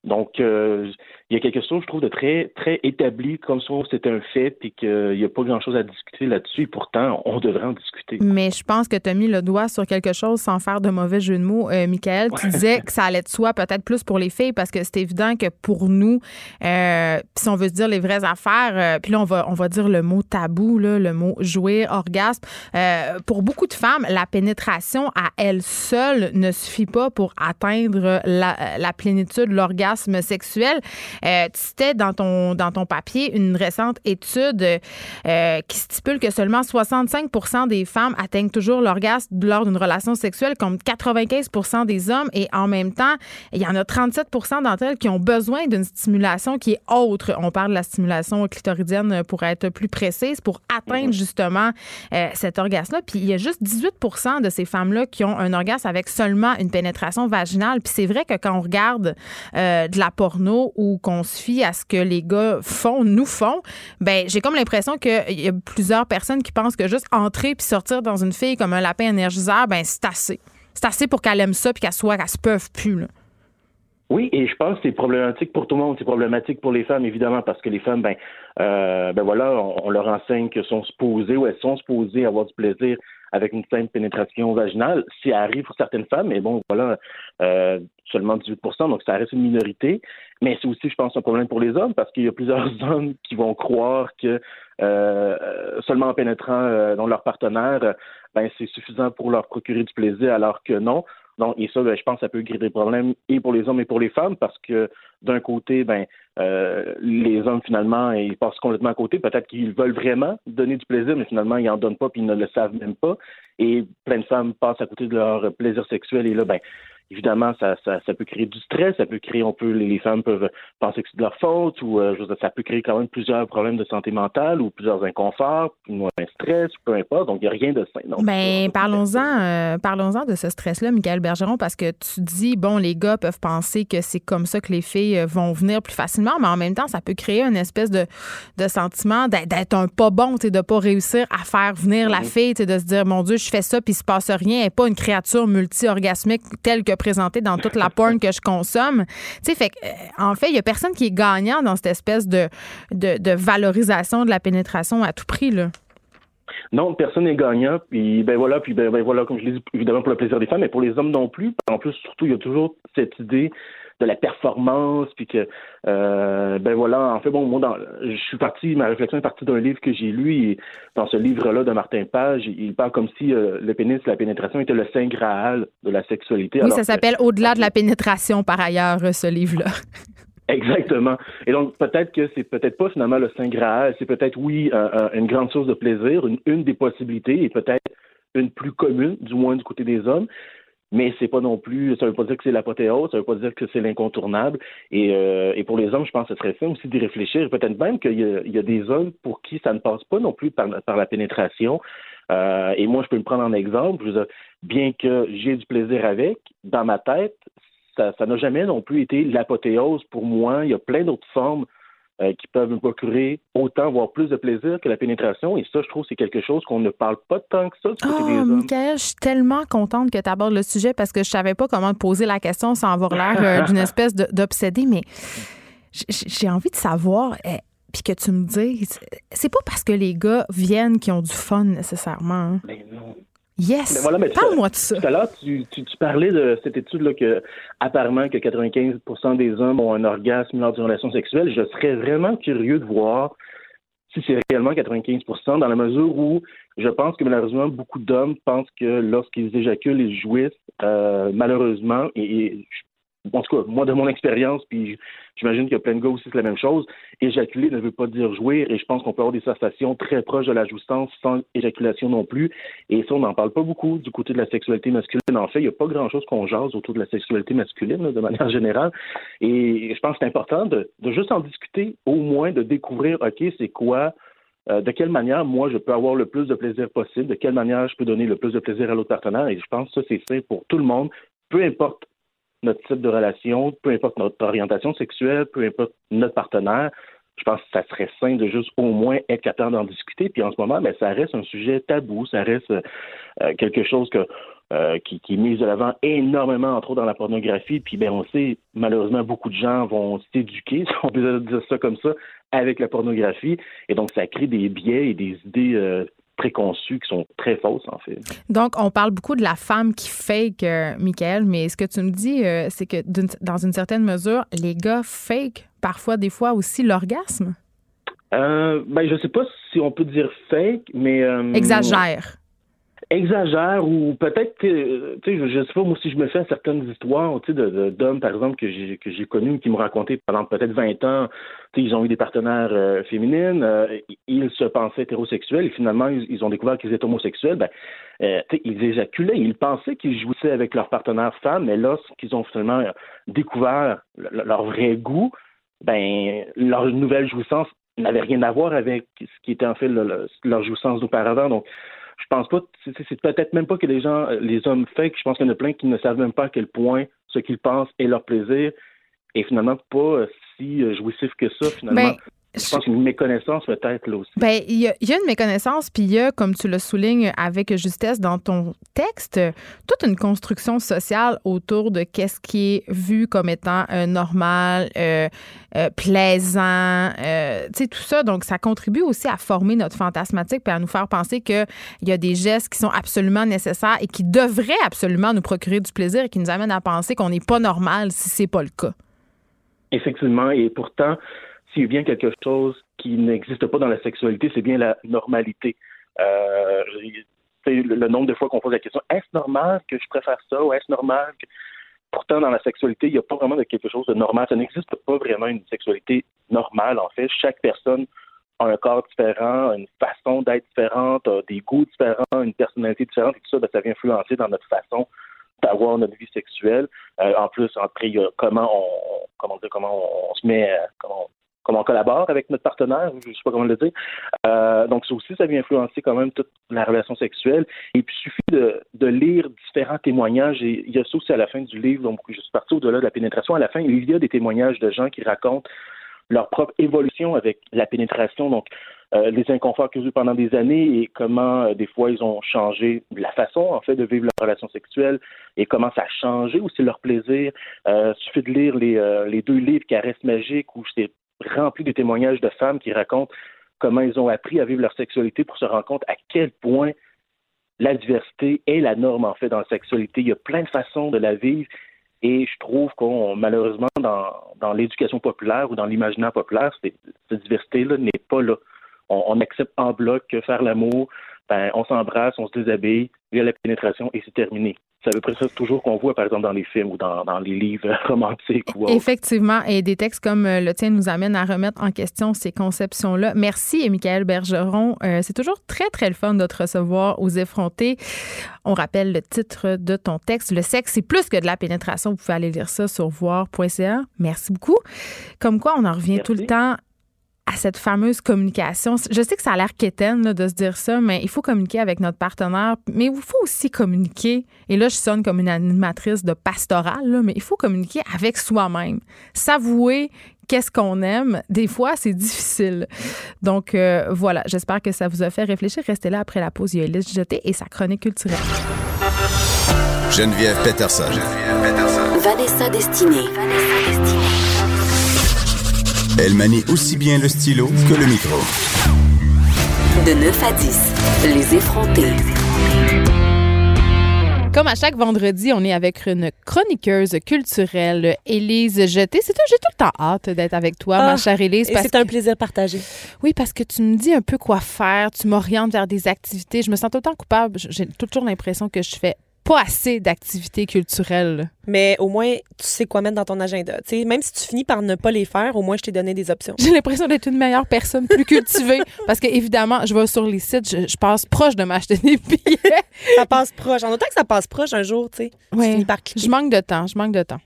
Donc, euh, il y a quelque chose, je trouve, de très, très établi, comme si c'était un fait et qu'il n'y a pas grand-chose à discuter là-dessus. Et pourtant, on devrait en discuter. Mais je pense que tu as mis le doigt sur quelque chose sans faire de mauvais jeu de mots. Euh, Michael, tu disais que ça allait de soi peut-être plus pour les filles parce que c'est évident que pour nous, euh, si on veut se dire les vraies affaires, euh, puis là, on va, on va dire le mot tabou, là, le mot jouir, orgasme. Euh, pour beaucoup de femmes, la pénétration à elle seule ne suffit pas pour atteindre la, la plénitude, l'orgasme sexuel. Euh, tu citais dans ton, dans ton papier une récente étude euh, qui stipule que seulement 65% des femmes atteignent toujours l'orgasme lors d'une relation sexuelle, comme 95% des hommes. Et en même temps, il y en a 37% d'entre elles qui ont besoin d'une stimulation qui est autre. On parle de la stimulation clitoridienne pour être plus précise, pour atteindre justement euh, cet orgasme-là. Puis il y a juste 18% de ces femmes-là qui ont un orgasme avec seulement une pénétration vaginale. Puis c'est vrai que quand on regarde euh, euh, de la porno ou qu'on se fie à ce que les gars font, nous font, ben j'ai comme l'impression qu'il y a plusieurs personnes qui pensent que juste entrer puis sortir dans une fille comme un lapin énergiseur, ben c'est assez. C'est assez pour qu'elle aime ça puis qu'elle soit, qu'elle se peuvent plus. Là. Oui, et je pense que c'est problématique pour tout le monde. C'est problématique pour les femmes, évidemment, parce que les femmes, ben, euh, ben voilà, on, on, leur enseigne que sont supposées ou elles sont supposées avoir du plaisir avec une simple pénétration vaginale. Si arrive pour certaines femmes, mais bon, voilà, euh, seulement 18% donc ça reste une minorité. Mais c'est aussi, je pense, un problème pour les hommes parce qu'il y a plusieurs hommes qui vont croire que euh, seulement en pénétrant euh, dans leur partenaire, ben c'est suffisant pour leur procurer du plaisir, alors que non. Donc, et ça, ben, je pense que ça peut créer des problèmes et pour les hommes et pour les femmes parce que d'un côté, ben, euh, les hommes finalement, ils passent complètement à côté. Peut-être qu'ils veulent vraiment donner du plaisir, mais finalement, ils n'en donnent pas puis ils ne le savent même pas. Et plein de femmes passent à côté de leur plaisir sexuel et là, ben, évidemment, ça, ça, ça, peut créer du stress, ça peut créer, on peut, les femmes peuvent penser que c'est de leur faute, ou euh, ça peut créer quand même plusieurs problèmes de santé mentale, ou plusieurs inconforts, ou un stress, peu importe. Donc, il n'y a rien de sain. Ben, parlons-en, euh, parlons-en de ce stress-là, Michael Bergeron, parce que tu dis, bon, les gars peuvent penser que c'est comme ça que les filles euh, vont venir plus facilement, mais en même temps, ça peut créer une espèce de, de sentiment d'être un pas bon, de ne pas réussir à faire venir la mm-hmm. fille, de se dire, mon Dieu, je fais ça, puis il se passe rien, elle n'est pas une créature multi-orgasmique telle que dans toute la porn que je consomme. Tu sais, fait euh, en fait, il y a personne qui est gagnant dans cette espèce de, de, valorisation de la pénétration à tout prix, là. Non, personne n'est gagnant. Puis ben voilà, puis ben, ben, voilà, comme je l'ai dit, évidemment pour le plaisir des femmes, mais pour les hommes non plus. En plus, surtout, il y a toujours cette idée de la performance, puis que euh, ben voilà, en fait, bon, moi, dans, je suis parti, ma réflexion est partie d'un livre que j'ai lu, et dans ce livre-là de Martin Page, il parle comme si euh, le pénis, la pénétration était le saint graal de la sexualité. Oui, ça s'appelle Au-delà de la pénétration, par ailleurs, ce livre-là. Exactement. Et donc peut-être que c'est peut-être pas finalement le saint graal, c'est peut-être oui une grande source de plaisir, une, une des possibilités et peut-être une plus commune, du moins du côté des hommes, mais c'est pas non plus, ça veut pas dire que c'est l'apothéose, ça veut pas dire que c'est l'incontournable. Et, euh, et pour les hommes, je pense que ce serait simple aussi d'y réfléchir. Peut-être même qu'il y, a des hommes pour qui ça ne passe pas non plus par, par la pénétration. Euh, et moi, je peux me prendre en exemple. Bien que j'ai du plaisir avec, dans ma tête, ça n'a jamais non plus été l'apothéose pour moi. Il y a plein d'autres formes euh, qui peuvent me procurer autant, voire plus de plaisir que la pénétration. Et ça, je trouve, c'est quelque chose qu'on ne parle pas tant que ça du côté des Oh, hommes. Michael, je suis tellement contente que tu abordes le sujet parce que je savais pas comment te poser la question sans avoir l'air euh, d'une espèce d'obsédé, mais j'ai envie de savoir, eh, puis que tu me dises, c'est pas parce que les gars viennent qui ont du fun nécessairement. hein? Mais non. Yes! Voilà, mais Parle-moi de ça. Tout à l'heure, tu, tu, tu parlais de cette étude-là que apparemment que 95% des hommes ont un orgasme lors d'une relation sexuelle. Je serais vraiment curieux de voir si c'est réellement 95% dans la mesure où je pense que malheureusement beaucoup d'hommes pensent que lorsqu'ils éjaculent, ils jouissent euh, malheureusement et, et je- en tout cas, moi, de mon expérience, puis j'imagine qu'il y a plein de gars aussi, c'est la même chose. Éjaculer ne veut pas dire jouir, et je pense qu'on peut avoir des sensations très proches de la jouissance sans éjaculation non plus. Et ça, on n'en parle pas beaucoup du côté de la sexualité masculine. En fait, il n'y a pas grand-chose qu'on jase autour de la sexualité masculine, de manière générale. Et je pense que c'est important de, de juste en discuter, au moins de découvrir, OK, c'est quoi euh, de quelle manière, moi, je peux avoir le plus de plaisir possible, de quelle manière je peux donner le plus de plaisir à l'autre partenaire. Et je pense que ça, c'est simple pour tout le monde, peu importe notre type de relation, peu importe notre orientation sexuelle, peu importe notre partenaire. Je pense que ça serait sain de juste au moins être capable d'en discuter. Puis en ce moment, ben, ça reste un sujet tabou, ça reste euh, quelque chose que, euh, qui, est mis de l'avant énormément, entre autres dans la pornographie. Puis ben, on sait, malheureusement, beaucoup de gens vont s'éduquer, si on peut dire ça comme ça, avec la pornographie. Et donc, ça crée des biais et des idées euh, préconçues qui sont très fausses, en fait. Donc, on parle beaucoup de la femme qui fake, euh, Michael, mais ce que tu me dis, euh, c'est que dans une certaine mesure, les gars fake parfois, des fois aussi, l'orgasme? Euh, ben, je sais pas si on peut dire fake, mais... euh, Exagère. Exagère ou peut-être tu sais je, je sais pas moi si je me fais certaines histoires tu sais de- de- d'hommes par exemple que j'ai que j'ai connus qui m'ont raconté pendant peut-être 20 ans tu sais ils ont eu des partenaires euh, féminines euh, ils se pensaient hétérosexuels et finalement ils, ont découvert qu'ils étaient homosexuels ben euh, ils éjaculaient ils pensaient qu'ils jouissaient avec leur partenaire femme mais lorsqu'ils ont finalement découvert le- leur vrai goût ben leur nouvelle jouissance n'avait rien à voir avec ce qui était en fait le- le- leur jouissance d'auparavant. Donc je pense pas, c'est peut-être même pas que les gens, euh, les hommes fake, je pense qu'il y en a plein qui ne savent même pas à quel point ce qu'ils pensent est leur plaisir et finalement pas si euh, jouissif que ça, finalement. Je pense une méconnaissance peut-être là aussi. Ben, il y, a, il y a une méconnaissance, puis il y a, comme tu le soulignes avec justesse dans ton texte, toute une construction sociale autour de qu'est-ce qui est vu comme étant euh, normal, euh, euh, plaisant, tu sais, tout ça. Donc, ça contribue aussi à former notre fantasmatique puis à nous faire penser qu'il y a des gestes qui sont absolument nécessaires et qui devraient absolument nous procurer du plaisir et qui nous amènent à penser qu'on n'est pas normal si c'est pas le cas. Effectivement, et pourtant, s'il y a bien quelque chose qui n'existe pas dans la sexualité, c'est bien la normalité. Euh, le, nombre de fois qu'on pose la question, est-ce normal que je préfère ça ou est-ce normal que... Pourtant, dans la sexualité, il n'y a pas vraiment de quelque chose de normal. Ça n'existe pas vraiment une sexualité normale, en fait. Chaque personne a un corps différent, une façon d'être différente, a des goûts différents, une personnalité différente, et tout ça, ben, ça vient influencer dans notre façon d'avoir notre vie sexuelle. Euh, en plus, après, il y a comment on, comment comment on, se met, euh, comment, comment on collabore avec notre partenaire, je sais pas comment le dire. Euh, donc, ça aussi, ça vient influencer quand même toute la relation sexuelle. Et puis, il suffit de, de lire différents témoignages. Et il y a ça aussi à la fin du livre, donc je suis parti au-delà de la pénétration. À la fin, il y a des témoignages de gens qui racontent leur propre évolution avec la pénétration, donc euh, les inconforts qu'ils ont eu pendant des années et comment euh, des fois ils ont changé la façon en fait de vivre leur relation sexuelle et comment ça a changé aussi leur plaisir. Euh, suffit de lire les, euh, les deux livres Caresse magique où c'est rempli de témoignages de femmes qui racontent comment ils ont appris à vivre leur sexualité pour se rendre compte à quel point la diversité est la norme en fait dans la sexualité. Il y a plein de façons de la vivre et je trouve qu'on, malheureusement, dans, dans l'éducation populaire ou dans l'imaginaire populaire, cette diversité-là n'est pas là. On, on accepte en bloc que faire l'amour, ben, on s'embrasse, on se déshabille, il y a la pénétration et c'est terminé. C'est à peu près ça toujours qu'on voit, par exemple, dans les films ou dans, dans les livres romantiques. Ou. Effectivement, et des textes comme euh, le tien nous amènent à remettre en question ces conceptions-là. Merci, Michael Bergeron. Euh, c'est toujours très, très le fun de te recevoir aux effrontés. On rappelle le titre de ton texte. Le sexe, c'est plus que de la pénétration. Vous pouvez aller lire ça sur voir.ca. Merci beaucoup. Comme quoi, on en revient tout le temps à cette fameuse communication. Je sais que ça a l'air quétaine là, de se dire ça, mais il faut communiquer avec notre partenaire. Mais il faut aussi communiquer. Et là, je sonne comme une animatrice de pastorale, là, mais il faut communiquer avec soi-même. S'avouer qu'est-ce qu'on aime, des fois, c'est difficile. Donc, euh, voilà, j'espère que ça vous a fait réfléchir. Restez là après la pause. Il y a Elise Jeté et sa chronique culturelle. Geneviève Peterson. Geneviève Peterson. Vanessa Destinée. Vanessa Destinée. Elle manie aussi bien le stylo que le micro. De 9 à 10, les effrontés. Comme à chaque vendredi, on est avec une chroniqueuse culturelle, Élise Jeté. C'est j'ai tout le temps hâte d'être avec toi, ma Ah, chère Élise. c'est un plaisir partagé. Oui, parce que tu me dis un peu quoi faire, tu m'orientes vers des activités. Je me sens tout le temps coupable. J'ai toujours l'impression que je fais pas assez d'activités culturelles. Mais au moins, tu sais quoi mettre dans ton agenda. Même si tu finis par ne pas les faire, au moins, je t'ai donné des options. J'ai l'impression d'être une meilleure personne, plus cultivée. parce que, évidemment, je vais sur les sites, je, je passe proche de m'acheter des billets. ça passe proche. En autant que ça passe proche un jour, tu sais, tu Ouais. finis par cliquer. Je manque de temps, je manque de temps.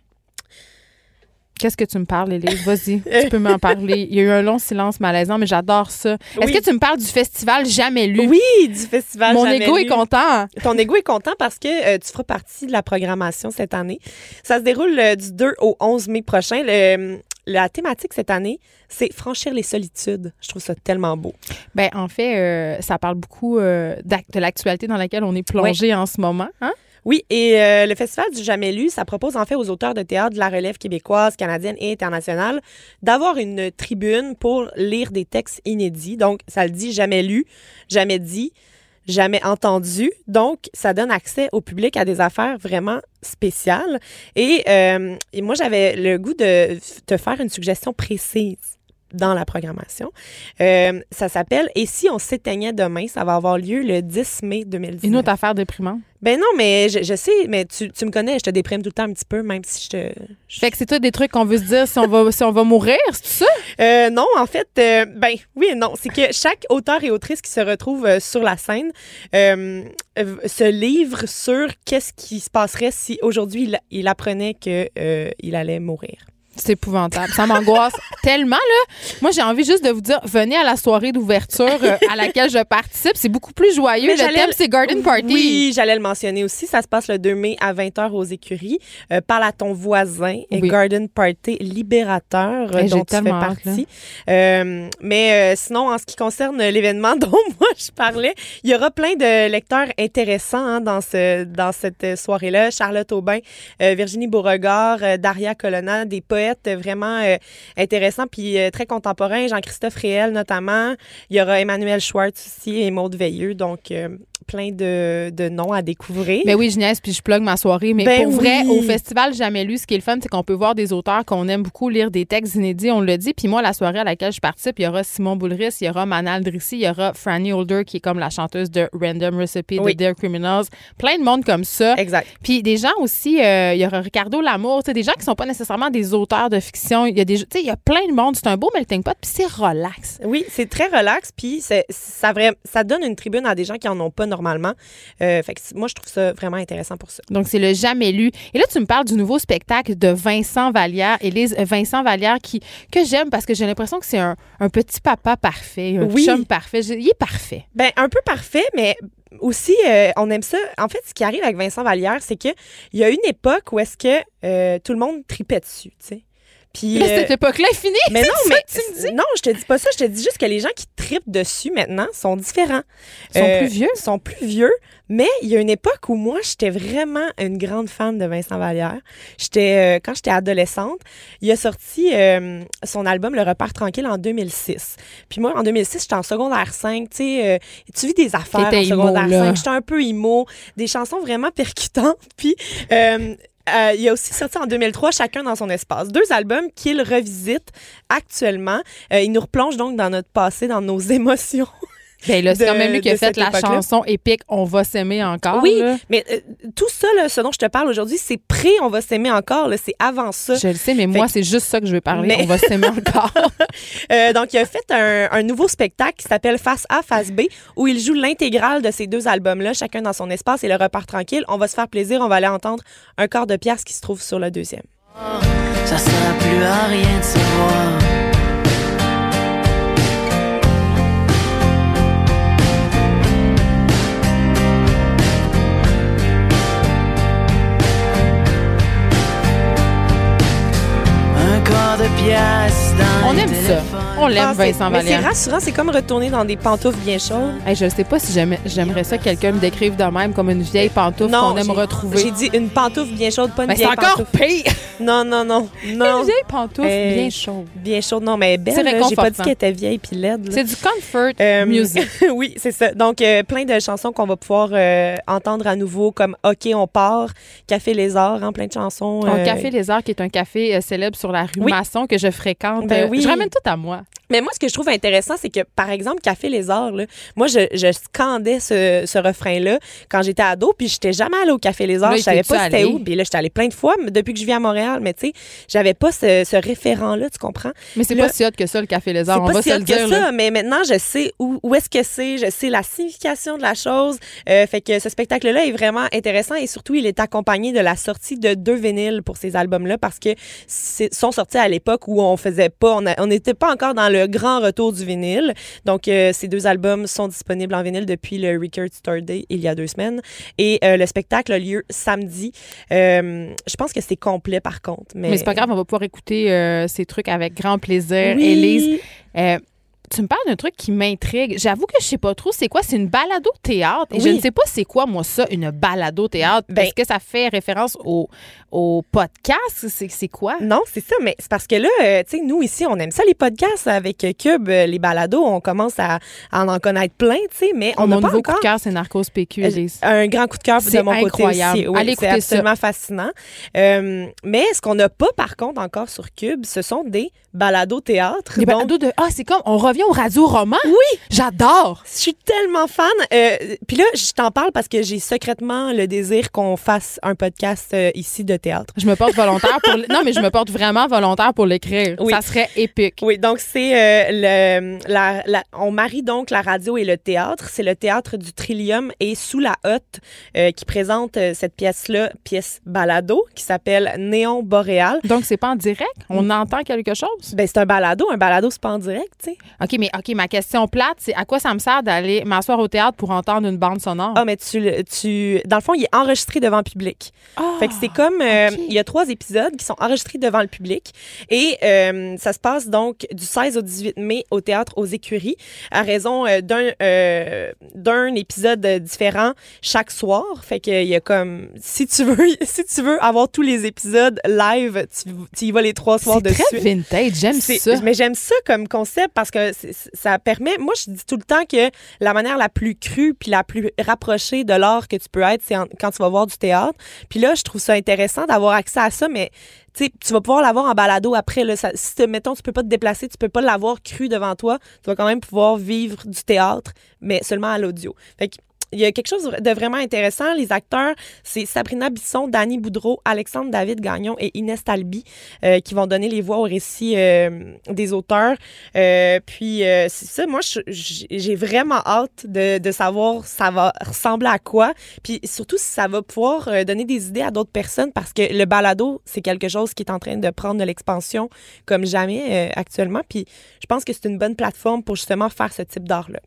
Qu'est-ce que tu me parles, Élise? Vas-y, tu peux m'en parler. Il y a eu un long silence malaisant, mais j'adore ça. Est-ce que tu me parles du festival Jamais lu? Oui, du festival. Mon Jamais ego est content. Ton ego est content parce que euh, tu feras partie de la programmation cette année. Ça se déroule euh, du 2 au 11 mai prochain. Le- la thématique cette année, c'est franchir les solitudes. Je trouve ça tellement beau. Ben, en fait, euh, ça parle beaucoup euh, de l'actualité dans laquelle on est plongé en ce moment. Hein? Oui, et euh, le Festival du Jamais lu, ça propose en fait aux auteurs de théâtre de la relève québécoise, canadienne et internationale d'avoir une tribune pour lire des textes inédits. Donc, ça le dit jamais lu, jamais dit, jamais entendu. Donc, ça donne accès au public à des affaires vraiment spéciales. Et, euh, et moi, j'avais le goût de te faire une suggestion précise dans la programmation. Euh, ça s'appelle Et si on s'éteignait demain, ça va avoir lieu le 10 mai 2019. Une autre affaire déprimante? Ben non, mais je, je sais, mais tu, tu me connais, je te déprime tout le temps un petit peu, même si je te. Fait que c'est tout des trucs qu'on veut se dire si on va, si on va mourir, c'est ça? Euh, non, en fait, euh, ben oui et non. C'est que chaque auteur et autrice qui se retrouve euh, sur la scène se livre sur qu'est-ce qui se passerait si aujourd'hui il, il apprenait que euh, il allait mourir. C'est épouvantable. Ça m'angoisse tellement, là. Moi, j'ai envie juste de vous dire, venez à la soirée d'ouverture euh, à laquelle je participe. C'est beaucoup plus joyeux. Mais le thème, c'est Garden Party. Oui, j'allais le mentionner aussi. Ça se passe le 2 mai à 20h aux écuries. Euh, parle à ton voisin et Oui. Garden Party libérateur euh, j'ai dont tu fais partie. Euh, mais euh, sinon, en ce qui concerne l'événement dont moi je parlais, il y aura plein de lecteurs intéressants hein, dans, ce, dans cette soirée-là. Charlotte Aubin, euh, Virginie Beauregard, euh, Daria Colonna, des poètes vraiment euh, intéressants puis euh, très contemporains. Jean-Christophe Réel notamment. Il y aura Emmanuel Schwartz aussi et Maude Veilleux. Donc, euh, plein de, de noms à découvrir. Mais oui, je niaise, puis je plug ma soirée. Mais Ben pour vrai, au Festival Jamais lu, ce qui est le fun, c'est qu'on peut voir des auteurs qu'on aime beaucoup lire des textes inédits, on le dit. Puis moi, la soirée à laquelle je participe, il y aura Simon Boulris, il y aura Manal Drissi, il y aura Franny Holder, qui est comme la chanteuse de Random Recipe Oui. de Dear Criminals. Plein de monde comme ça. Exact. Puis des gens aussi, euh, il y aura Ricardo Lamour, tu sais, des gens qui sont pas nécessairement des auteurs de fiction. Il y a des, il y a plein de monde. C'est un beau melting pot, puis c'est relax. Oui, c'est très relax, puis ça, vrai- ça donne une tribune à des gens qui en ont pas normalement. Euh, fait que moi, je trouve ça vraiment intéressant pour ça. Donc, c'est le jamais lu. Et là, tu me parles du nouveau spectacle de Vincent Vallière. Élise, euh, Vincent Vallière, qui, que j'aime parce que j'ai l'impression que c'est un, un petit papa parfait, un Oui. chum parfait. Je- Il est parfait. Ben, un peu parfait, mais aussi, euh, on aime ça. En fait, ce qui arrive avec Vincent Vallière, c'est qu'il y a une époque où est-ce que euh, tout le monde tripait dessus, tu sais. Puis, Là, euh, cette époque-là est finie. Mais non, mais tu me dis? non, je te dis pas ça. Je te dis juste que les gens qui tripent dessus maintenant sont différents. Ils sont Euh, plus vieux? sont plus vieux. Mais il y a une époque où moi, j'étais vraiment une grande fan de Vincent Vallière. J'étais euh, quand j'étais adolescente, il a sorti euh, son album Le Repère tranquille en 2006. Puis moi, en 2006, j'étais en secondaire 5. Tu sais, tu vis des affaires en emo, secondaire là. 5. J'étais un peu emo, des chansons vraiment percutantes. Puis euh, il a aussi sorti en 2003 Chacun dans son espace. Deux albums qu'il revisite actuellement. Euh, il nous replonge donc dans notre passé, dans nos émotions. Ben là, c'est quand même lui qui a fait la chanson épique On va s'aimer encore. Oui, là. mais euh, tout ça, là, ce dont je te parle aujourd'hui, c'est pré On va s'aimer encore. là, C'est avant ça. Je le sais, mais Fait moi, que- c'est juste ça que je veux parler. Mais- On va s'aimer encore. Euh, donc, il a fait un, un nouveau spectacle qui s'appelle Face A, Face B, où il joue l'intégrale de ces deux albums-là, chacun dans son espace, et le repart tranquille. On va se faire plaisir, on va aller entendre un quart de pièce qui se trouve sur le deuxième. Ça sert plus à rien de savoir. Un corps de pièce dans On aime ça. On l'aime, Ah, c'est- Vincent mais C'est rassurant, c'est comme retourner dans des pantoufles bien chaudes. Hey, je ne sais pas si j'aimerais ça que quelqu'un me décrive de même comme une vieille pantoufle qu'on aime retrouver. J'ai dit une pantoufle bien chaude, pas une Mais c'est vieille encore pantoufle. pire. Non, non, non. non. Une vieille pantoufle Hey, bien chaude. Bien chaude, non, mais belle. C'est. J'ai pas dit qu'elle était vieille puis laide. C'est du comfort Euh, music. oui, c'est ça. Donc, euh, plein de chansons qu'on va pouvoir euh, entendre à nouveau, comme OK, on part, Café Les Arts, hein, plein de chansons. Un euh, café Les Arts, qui est un café euh, célèbre sur la rue Oui. Masson que je fréquente. Ben Euh, oui. Je ramène tout à moi. Mais moi, ce que je trouve intéressant, c'est que, par exemple, Café Les Arts, là, moi, je, je scandais ce, ce refrain-là quand j'étais ado, puis j'étais jamais allée au Café Les Arts. Là, je savais pas c'était où. Puis là, j'étais allée plein de fois mais depuis que je vis à Montréal, mais tu sais, j'avais pas ce, ce référent-là, tu comprends? Mais c'est pas si hot que ça, le café Les Arts. On pas va si se hot le que dire. ça, là. mais maintenant, je sais où, où est-ce que c'est, je sais la signification de la chose. Euh, fait que ce spectacle-là est vraiment intéressant et surtout, il est accompagné de la sortie de deux vinyles pour ces albums-là parce que sont sortis à l'époque où on faisait pas, on n'était pas encore dans le grand retour du vinyle. Donc, euh, ces deux albums sont disponibles en vinyle depuis le Record Store Day il y a deux semaines. Et euh, le spectacle a lieu samedi. Euh, je pense que c'est complet par contre. Mais, Mais c'est pas grave, on va pouvoir écouter euh, ces trucs avec grand plaisir. Oui. Élise, euh, tu me parles d'un truc qui m'intrigue. J'avoue que je sais pas trop c'est quoi. C'est une balado théâtre. Et je ne sais pas c'est quoi, moi, ça, une balado théâtre. Ben- Est-ce que ça fait référence au, au podcast? C'est c'est quoi? Non, c'est ça, mais c'est parce que là, euh, tu sais, nous ici, on aime ça les podcasts avec euh, Cube, euh, les balados, on commence à, à en connaître plein, tu sais, mais on n'a pas nouveau encore coup de cœur, c'est Narcos PQ, Élise. un grand coup de cœur de mon incroyable. côté aussi. Oui, Allez c'est écouter ça. absolument fascinant. Euh, mais ce qu'on n'a pas, par contre, encore sur Cube, ce sont des balados théâtre. Des balados de. Ah, c'est comme. On revient au radio-roman? Oui! J'adore! Je suis tellement fan. Euh, Puis là, je t'en parle parce que j'ai secrètement le désir qu'on fasse un podcast euh, ici de théâtre. Je me porte volontaire pour. Non, mais je me porte vraiment volontaire pour l'écrire. Oui. Ça serait épique. Oui, donc c'est euh, le la, la- on marie donc la radio et le théâtre. C'est le théâtre du Trillium et sous la hotte qui présente cette pièce-là, pièce balado, qui s'appelle Néon boréal. Donc, c'est pas en direct? On entend quelque chose? Ben c'est un balado, un balado c'est pas en direct, tu sais. OK, mais OK, ma question plate, c'est à quoi ça me sert d'aller m'asseoir au théâtre pour entendre une bande sonore? Ah mais tu le- tu dans le fond, il est enregistré devant le public. fait que c'est comme euh, ok. il y a trois épisodes qui sont enregistrés devant le public et euh, ça se passe donc du 16 au 18 mai au théâtre aux Écuries à raison euh, d'un euh, d'un épisode euh, différent chaque soir. Fait que il y a comme si tu veux si tu veux avoir tous les épisodes live, tu, tu y vas les trois soirs c'est de très suite. vintage, j'aime C'est- ça. Mais j'aime ça comme concept parce que c'est- c'est- ça permet. Moi, je dis tout le temps que la manière la plus crue puis la plus rapprochée de l'art que tu peux être, c'est quand tu vas voir du théâtre. Puis là, je trouve ça intéressant d'avoir accès à ça, mais tu vas pouvoir l'avoir en balado après. Là, si, te- mettons, tu peux pas te déplacer, tu peux pas l'avoir cru devant toi, tu vas quand même pouvoir vivre du théâtre, mais seulement à l'audio. Il y a quelque chose de vraiment intéressant. Les acteurs, c'est Sabrina Bisson, Danny Boudreau, Alexandre David Gagnon et Inès Talby euh, qui vont donner les voix au récit euh, des auteurs. Euh, puis, c'est ça, moi, j'ai vraiment hâte de, de savoir ça va ressembler à quoi. Puis surtout, si ça va pouvoir donner des idées à d'autres personnes parce que le balado, c'est quelque chose qui est en train de prendre de l'expansion comme jamais actuellement. Puis je pense que c'est une bonne plateforme pour justement faire ce type d'art-là.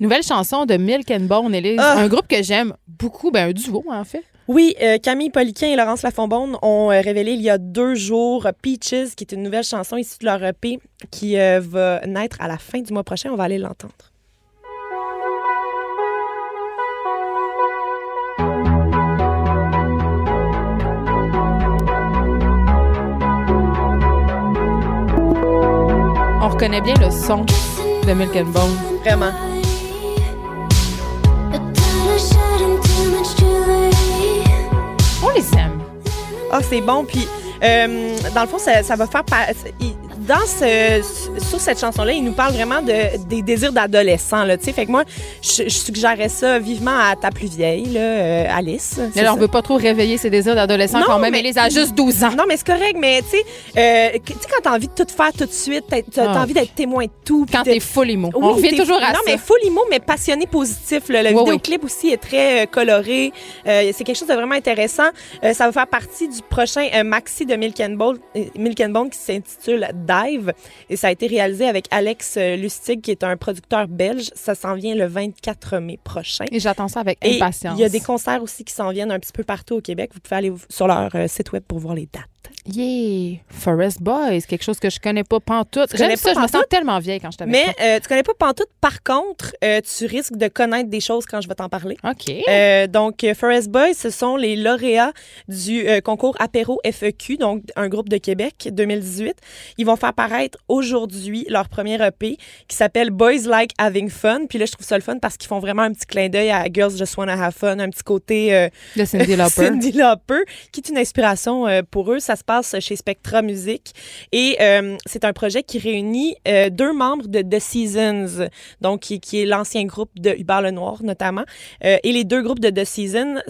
Nouvelle chanson de Milk and Bone, Élise. Ah! Un groupe que j'aime beaucoup, ben un duo en fait. Oui, euh, Camille Poliquin et Laurence Lafonbonne ont euh, révélé il y a deux jours Peaches, qui est une nouvelle chanson issue de leur EP qui euh, va naître à la fin du mois prochain. On va aller l'entendre. On reconnaît bien le son de Milk and Bone. Vraiment. Ah, c'est bon. Puis, euh, dans le fond, ça, va faire. pa- Dans ce, morceau, cette chanson-là, il nous parle vraiment de, des désirs d'adolescent, là, tu sais. Fait que moi, je, je suggérerais ça vivement à ta plus vieille, là, euh, Alice. Mais là, on veut pas trop réveiller ses désirs d'adolescent Non, quand même. mais- Elle les a juste 12 ans. Non, mais c'est correct, mais tu sais, euh, quand t'as envie de tout faire tout de suite, t'as t'as Ah. envie d'être témoin de tout. Quand t'es full emo. Oui, on revient toujours à non, ça. mais full emo, mais passionné positif. là. Le Oui, vidéoclip aussi est très euh, coloré. Euh, c'est quelque chose de vraiment intéressant. Ça va faire partie du prochain maxi de Milk and, Bone, Milk and Bone qui s'intitule Dive. Et ça a été réalisé avec Alex euh, Lustig, qui est un producteur belge. Ça s'en vient le 24 mai prochain. Et j'attends ça avec Et impatience. il y a des concerts aussi qui s'en viennent un petit peu partout au Québec. Vous pouvez aller sur leur euh, site web pour voir les dates. Yeah! Forest Boys, quelque chose que je connais pas pantoute. J'aime ça, je me sens tellement vieille quand je t'avais Mais euh, tu connais pas Pantoute. Par contre, euh, tu risques de connaître des choses quand je vais t'en parler. OK. Euh, donc, euh, Forest Boys, ce sont les lauréats du concours Apéro FEQ, donc un groupe de Québec 2018. Ils vont faire paraître aujourd'hui leur premier EP qui s'appelle Boys Like Having Fun. Puis là, je trouve ça le fun parce qu'ils font vraiment un petit clin d'œil à Girls Just Wanna Have Fun, un petit côté De Cyndi Lauper. Cyndi Lauper, qui est une inspiration pour eux. Ça se passe chez Spectra Music et euh, c'est un projet qui réunit euh, deux membres de The Seasons, donc qui, qui est l'ancien groupe de Hubert Lenoir notamment, Euh, et les deux groupes de The Seasons.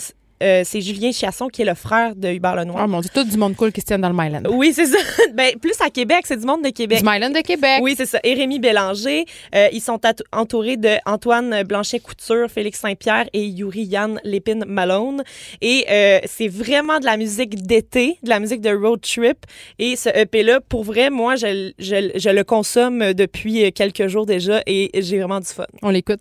Euh, c'est Julien Chiasson qui est le frère de Hubert Lenoir. Oh mon Dieu, tout du monde cool qui se tient dans le Myland. Oui, c'est ça. ben, plus à Québec, c'est du monde de Québec. Du Myland de Québec. Oui, c'est ça. Et Rémi Bélanger. Euh, ils sont entourés de Antoine Blanchet-Couture, Félix Saint-Pierre et Yuri Yann Lépine Malone. Et euh, c'est vraiment de la musique d'été, de la musique de road trip. Et ce EP-là, pour vrai, moi, je, je, je le consomme depuis quelques jours déjà et j'ai vraiment du fun. On l'écoute.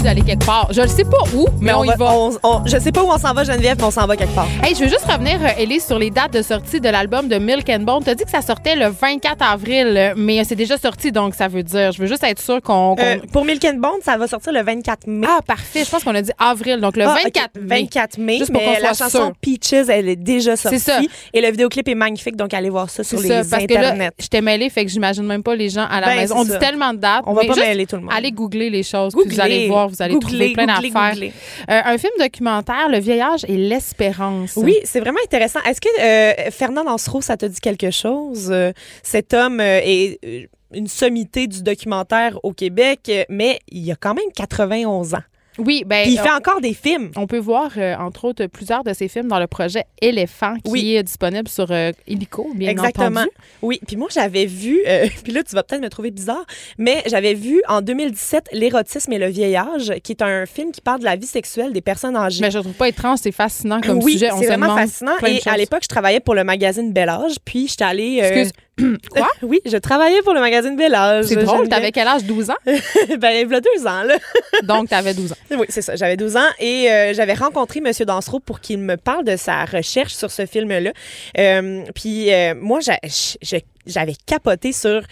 goût d'aller quelque part. Je ne sais pas où, mais, on, y va. on- on- je sais pas où on s'en va, Geneviève, mais on s'en va quelque part. Hey, je veux juste revenir, euh, Ellie, sur les dates de sortie de l'album de Milk and Bone. Tu as dit que ça sortait le 24 avril, mais c'est déjà sorti, donc ça veut dire. Je veux juste être sûr qu'on. Euh, pour Milk and Bone, ça va sortir le 24 mai. Ah, parfait. Je pense qu'on a dit avril, donc le Ah, 24 ok, mai. 24 mai. Juste pour qu'on mais la soit chanson sûr. Peaches, elle est déjà sortie. C'est ça. Et le vidéoclip est magnifique, donc allez voir ça C'est sur ça, les parce que internets. là, je t'ai mêlé, fait que j'imagine même pas les gens à la Ben, maison. On dit tellement de dates. On va pas mêler tout le monde. Allez googler les choses, puis vous Googlez. allez voir, vous allez Googlez, trouver plein d'affaires. Euh, un film documentaire, Le vieillage et l'espérance. Oui, c'est vraiment intéressant. Est-ce que euh, Fernand Ansereau, ça te dit quelque chose? Euh, cet homme est une sommité du documentaire au Québec, mais il a quand même 91 ans. Oui, ben. Puis il fait euh, encore des films. On peut voir, euh, entre autres, plusieurs de ses films dans le projet Éléphant, qui Oui. est disponible sur euh, Illico, bien Exactement. entendu. Oui, puis moi j'avais vu, euh, puis là tu vas peut-être me trouver bizarre, mais j'avais vu en 2017 L'érotisme et le vieillage, qui est un film qui parle de la vie sexuelle des personnes âgées. Mais je trouve pas étrange, c'est fascinant comme oui, sujet. On c'est vraiment fascinant. Et à l'époque, je travaillais pour le magazine Bel Âge, puis j'étais allée. Excuse. Quoi? oui, je travaillais pour le magazine Bel Âge. C'est drôle, t'avais quel âge? 12 ans? ben, il y a deux ans, là. Donc, t'avais 12 ans. Oui, c'est ça. J'avais 12 ans et euh, j'avais rencontré M. Dansereau pour qu'il me parle de sa recherche sur ce film-là. Euh, puis euh, moi, j'avais capoté sur,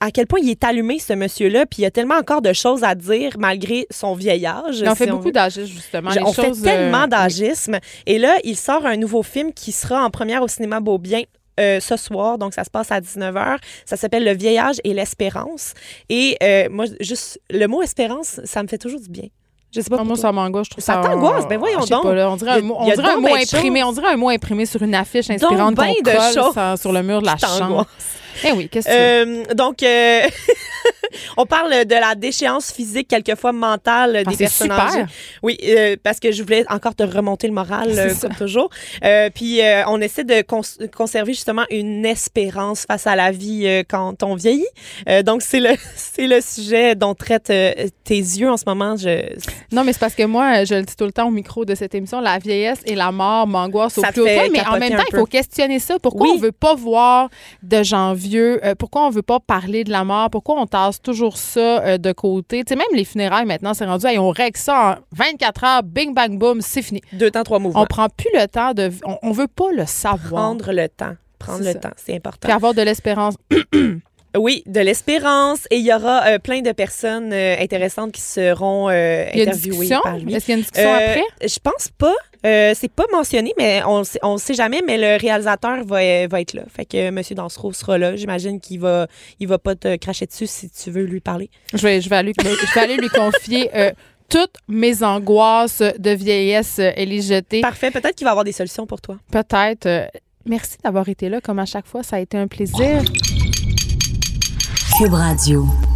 à quel point il est allumé, ce monsieur-là. Puis il y a tellement encore de choses à dire malgré son vieil âge. on fait beaucoup d'agisme, justement. Les on choses, fait tellement euh, d'agisme. Et là, il sort un nouveau film qui sera en première au cinéma Beaubien. Euh, ce soir, donc ça se passe à 19h. Ça s'appelle Le vieillage et l'espérance. Et euh, moi, juste le mot espérance, ça me fait toujours du bien. Je sais pas Ah, moi, ça m'angoisse. Je trouve Ça ça. t'angoisse? Ben voyons sais donc. pas, là, on dirait un mot, on dirait un mot ben imprimé. choses. On dirait un mot imprimé sur une affiche inspirante ben qu'on colle sur- le mur de la chambre. Eh oui, qu'est-ce que? Euh, donc, euh, on parle de la déchéance physique, quelquefois mentale des Ah, c'est personnes super. âgées. Oui, euh, parce que je voulais encore te remonter le moral, C'est euh, comme toujours. Euh, puis, on essaie de cons- conserver justement une espérance face à la vie quand on vieillit. Donc, c'est le, c'est le sujet dont traitent euh, tes yeux en ce moment. Je, Non, mais c'est parce que moi, je le dis tout le temps au micro de cette émission, la vieillesse et la mort m'angoissent au plus haut point. Mais en même temps, il faut questionner ça. Pourquoi Oui. on veut pas voir de gens vieux? Pourquoi on veut pas parler de la mort? Pourquoi on tasse toujours ça euh, de côté? Tu sais, même les funérailles, maintenant, c'est rendu, hey, on règle ça en 24 heures, bing, bang, boom, c'est fini. deux temps, trois mouvements. On prend plus le temps de... On, on veut pas le savoir. Prendre le temps. Prendre le ça. temps, c'est important. Puis avoir de l'espérance. Oui, de l'espérance. Et il y aura euh, plein de personnes euh, intéressantes qui seront euh, interviewées par lui. Est-ce qu'il y a une discussion après? Je pense pas. C'est pas mentionné, mais on sait, on sait jamais. Mais le réalisateur va, va être là. Fait que M. Dansereau sera là. J'imagine qu'il va, il va pas te cracher dessus si tu veux lui parler. Je vais, je vais, aller, je vais aller lui confier toutes mes angoisses de vieillesse et les jeter. Parfait. Peut-être qu'il va avoir des solutions pour toi. Peut-être. merci d'avoir été là. Comme à chaque fois, ça a été un plaisir. Cube Radio.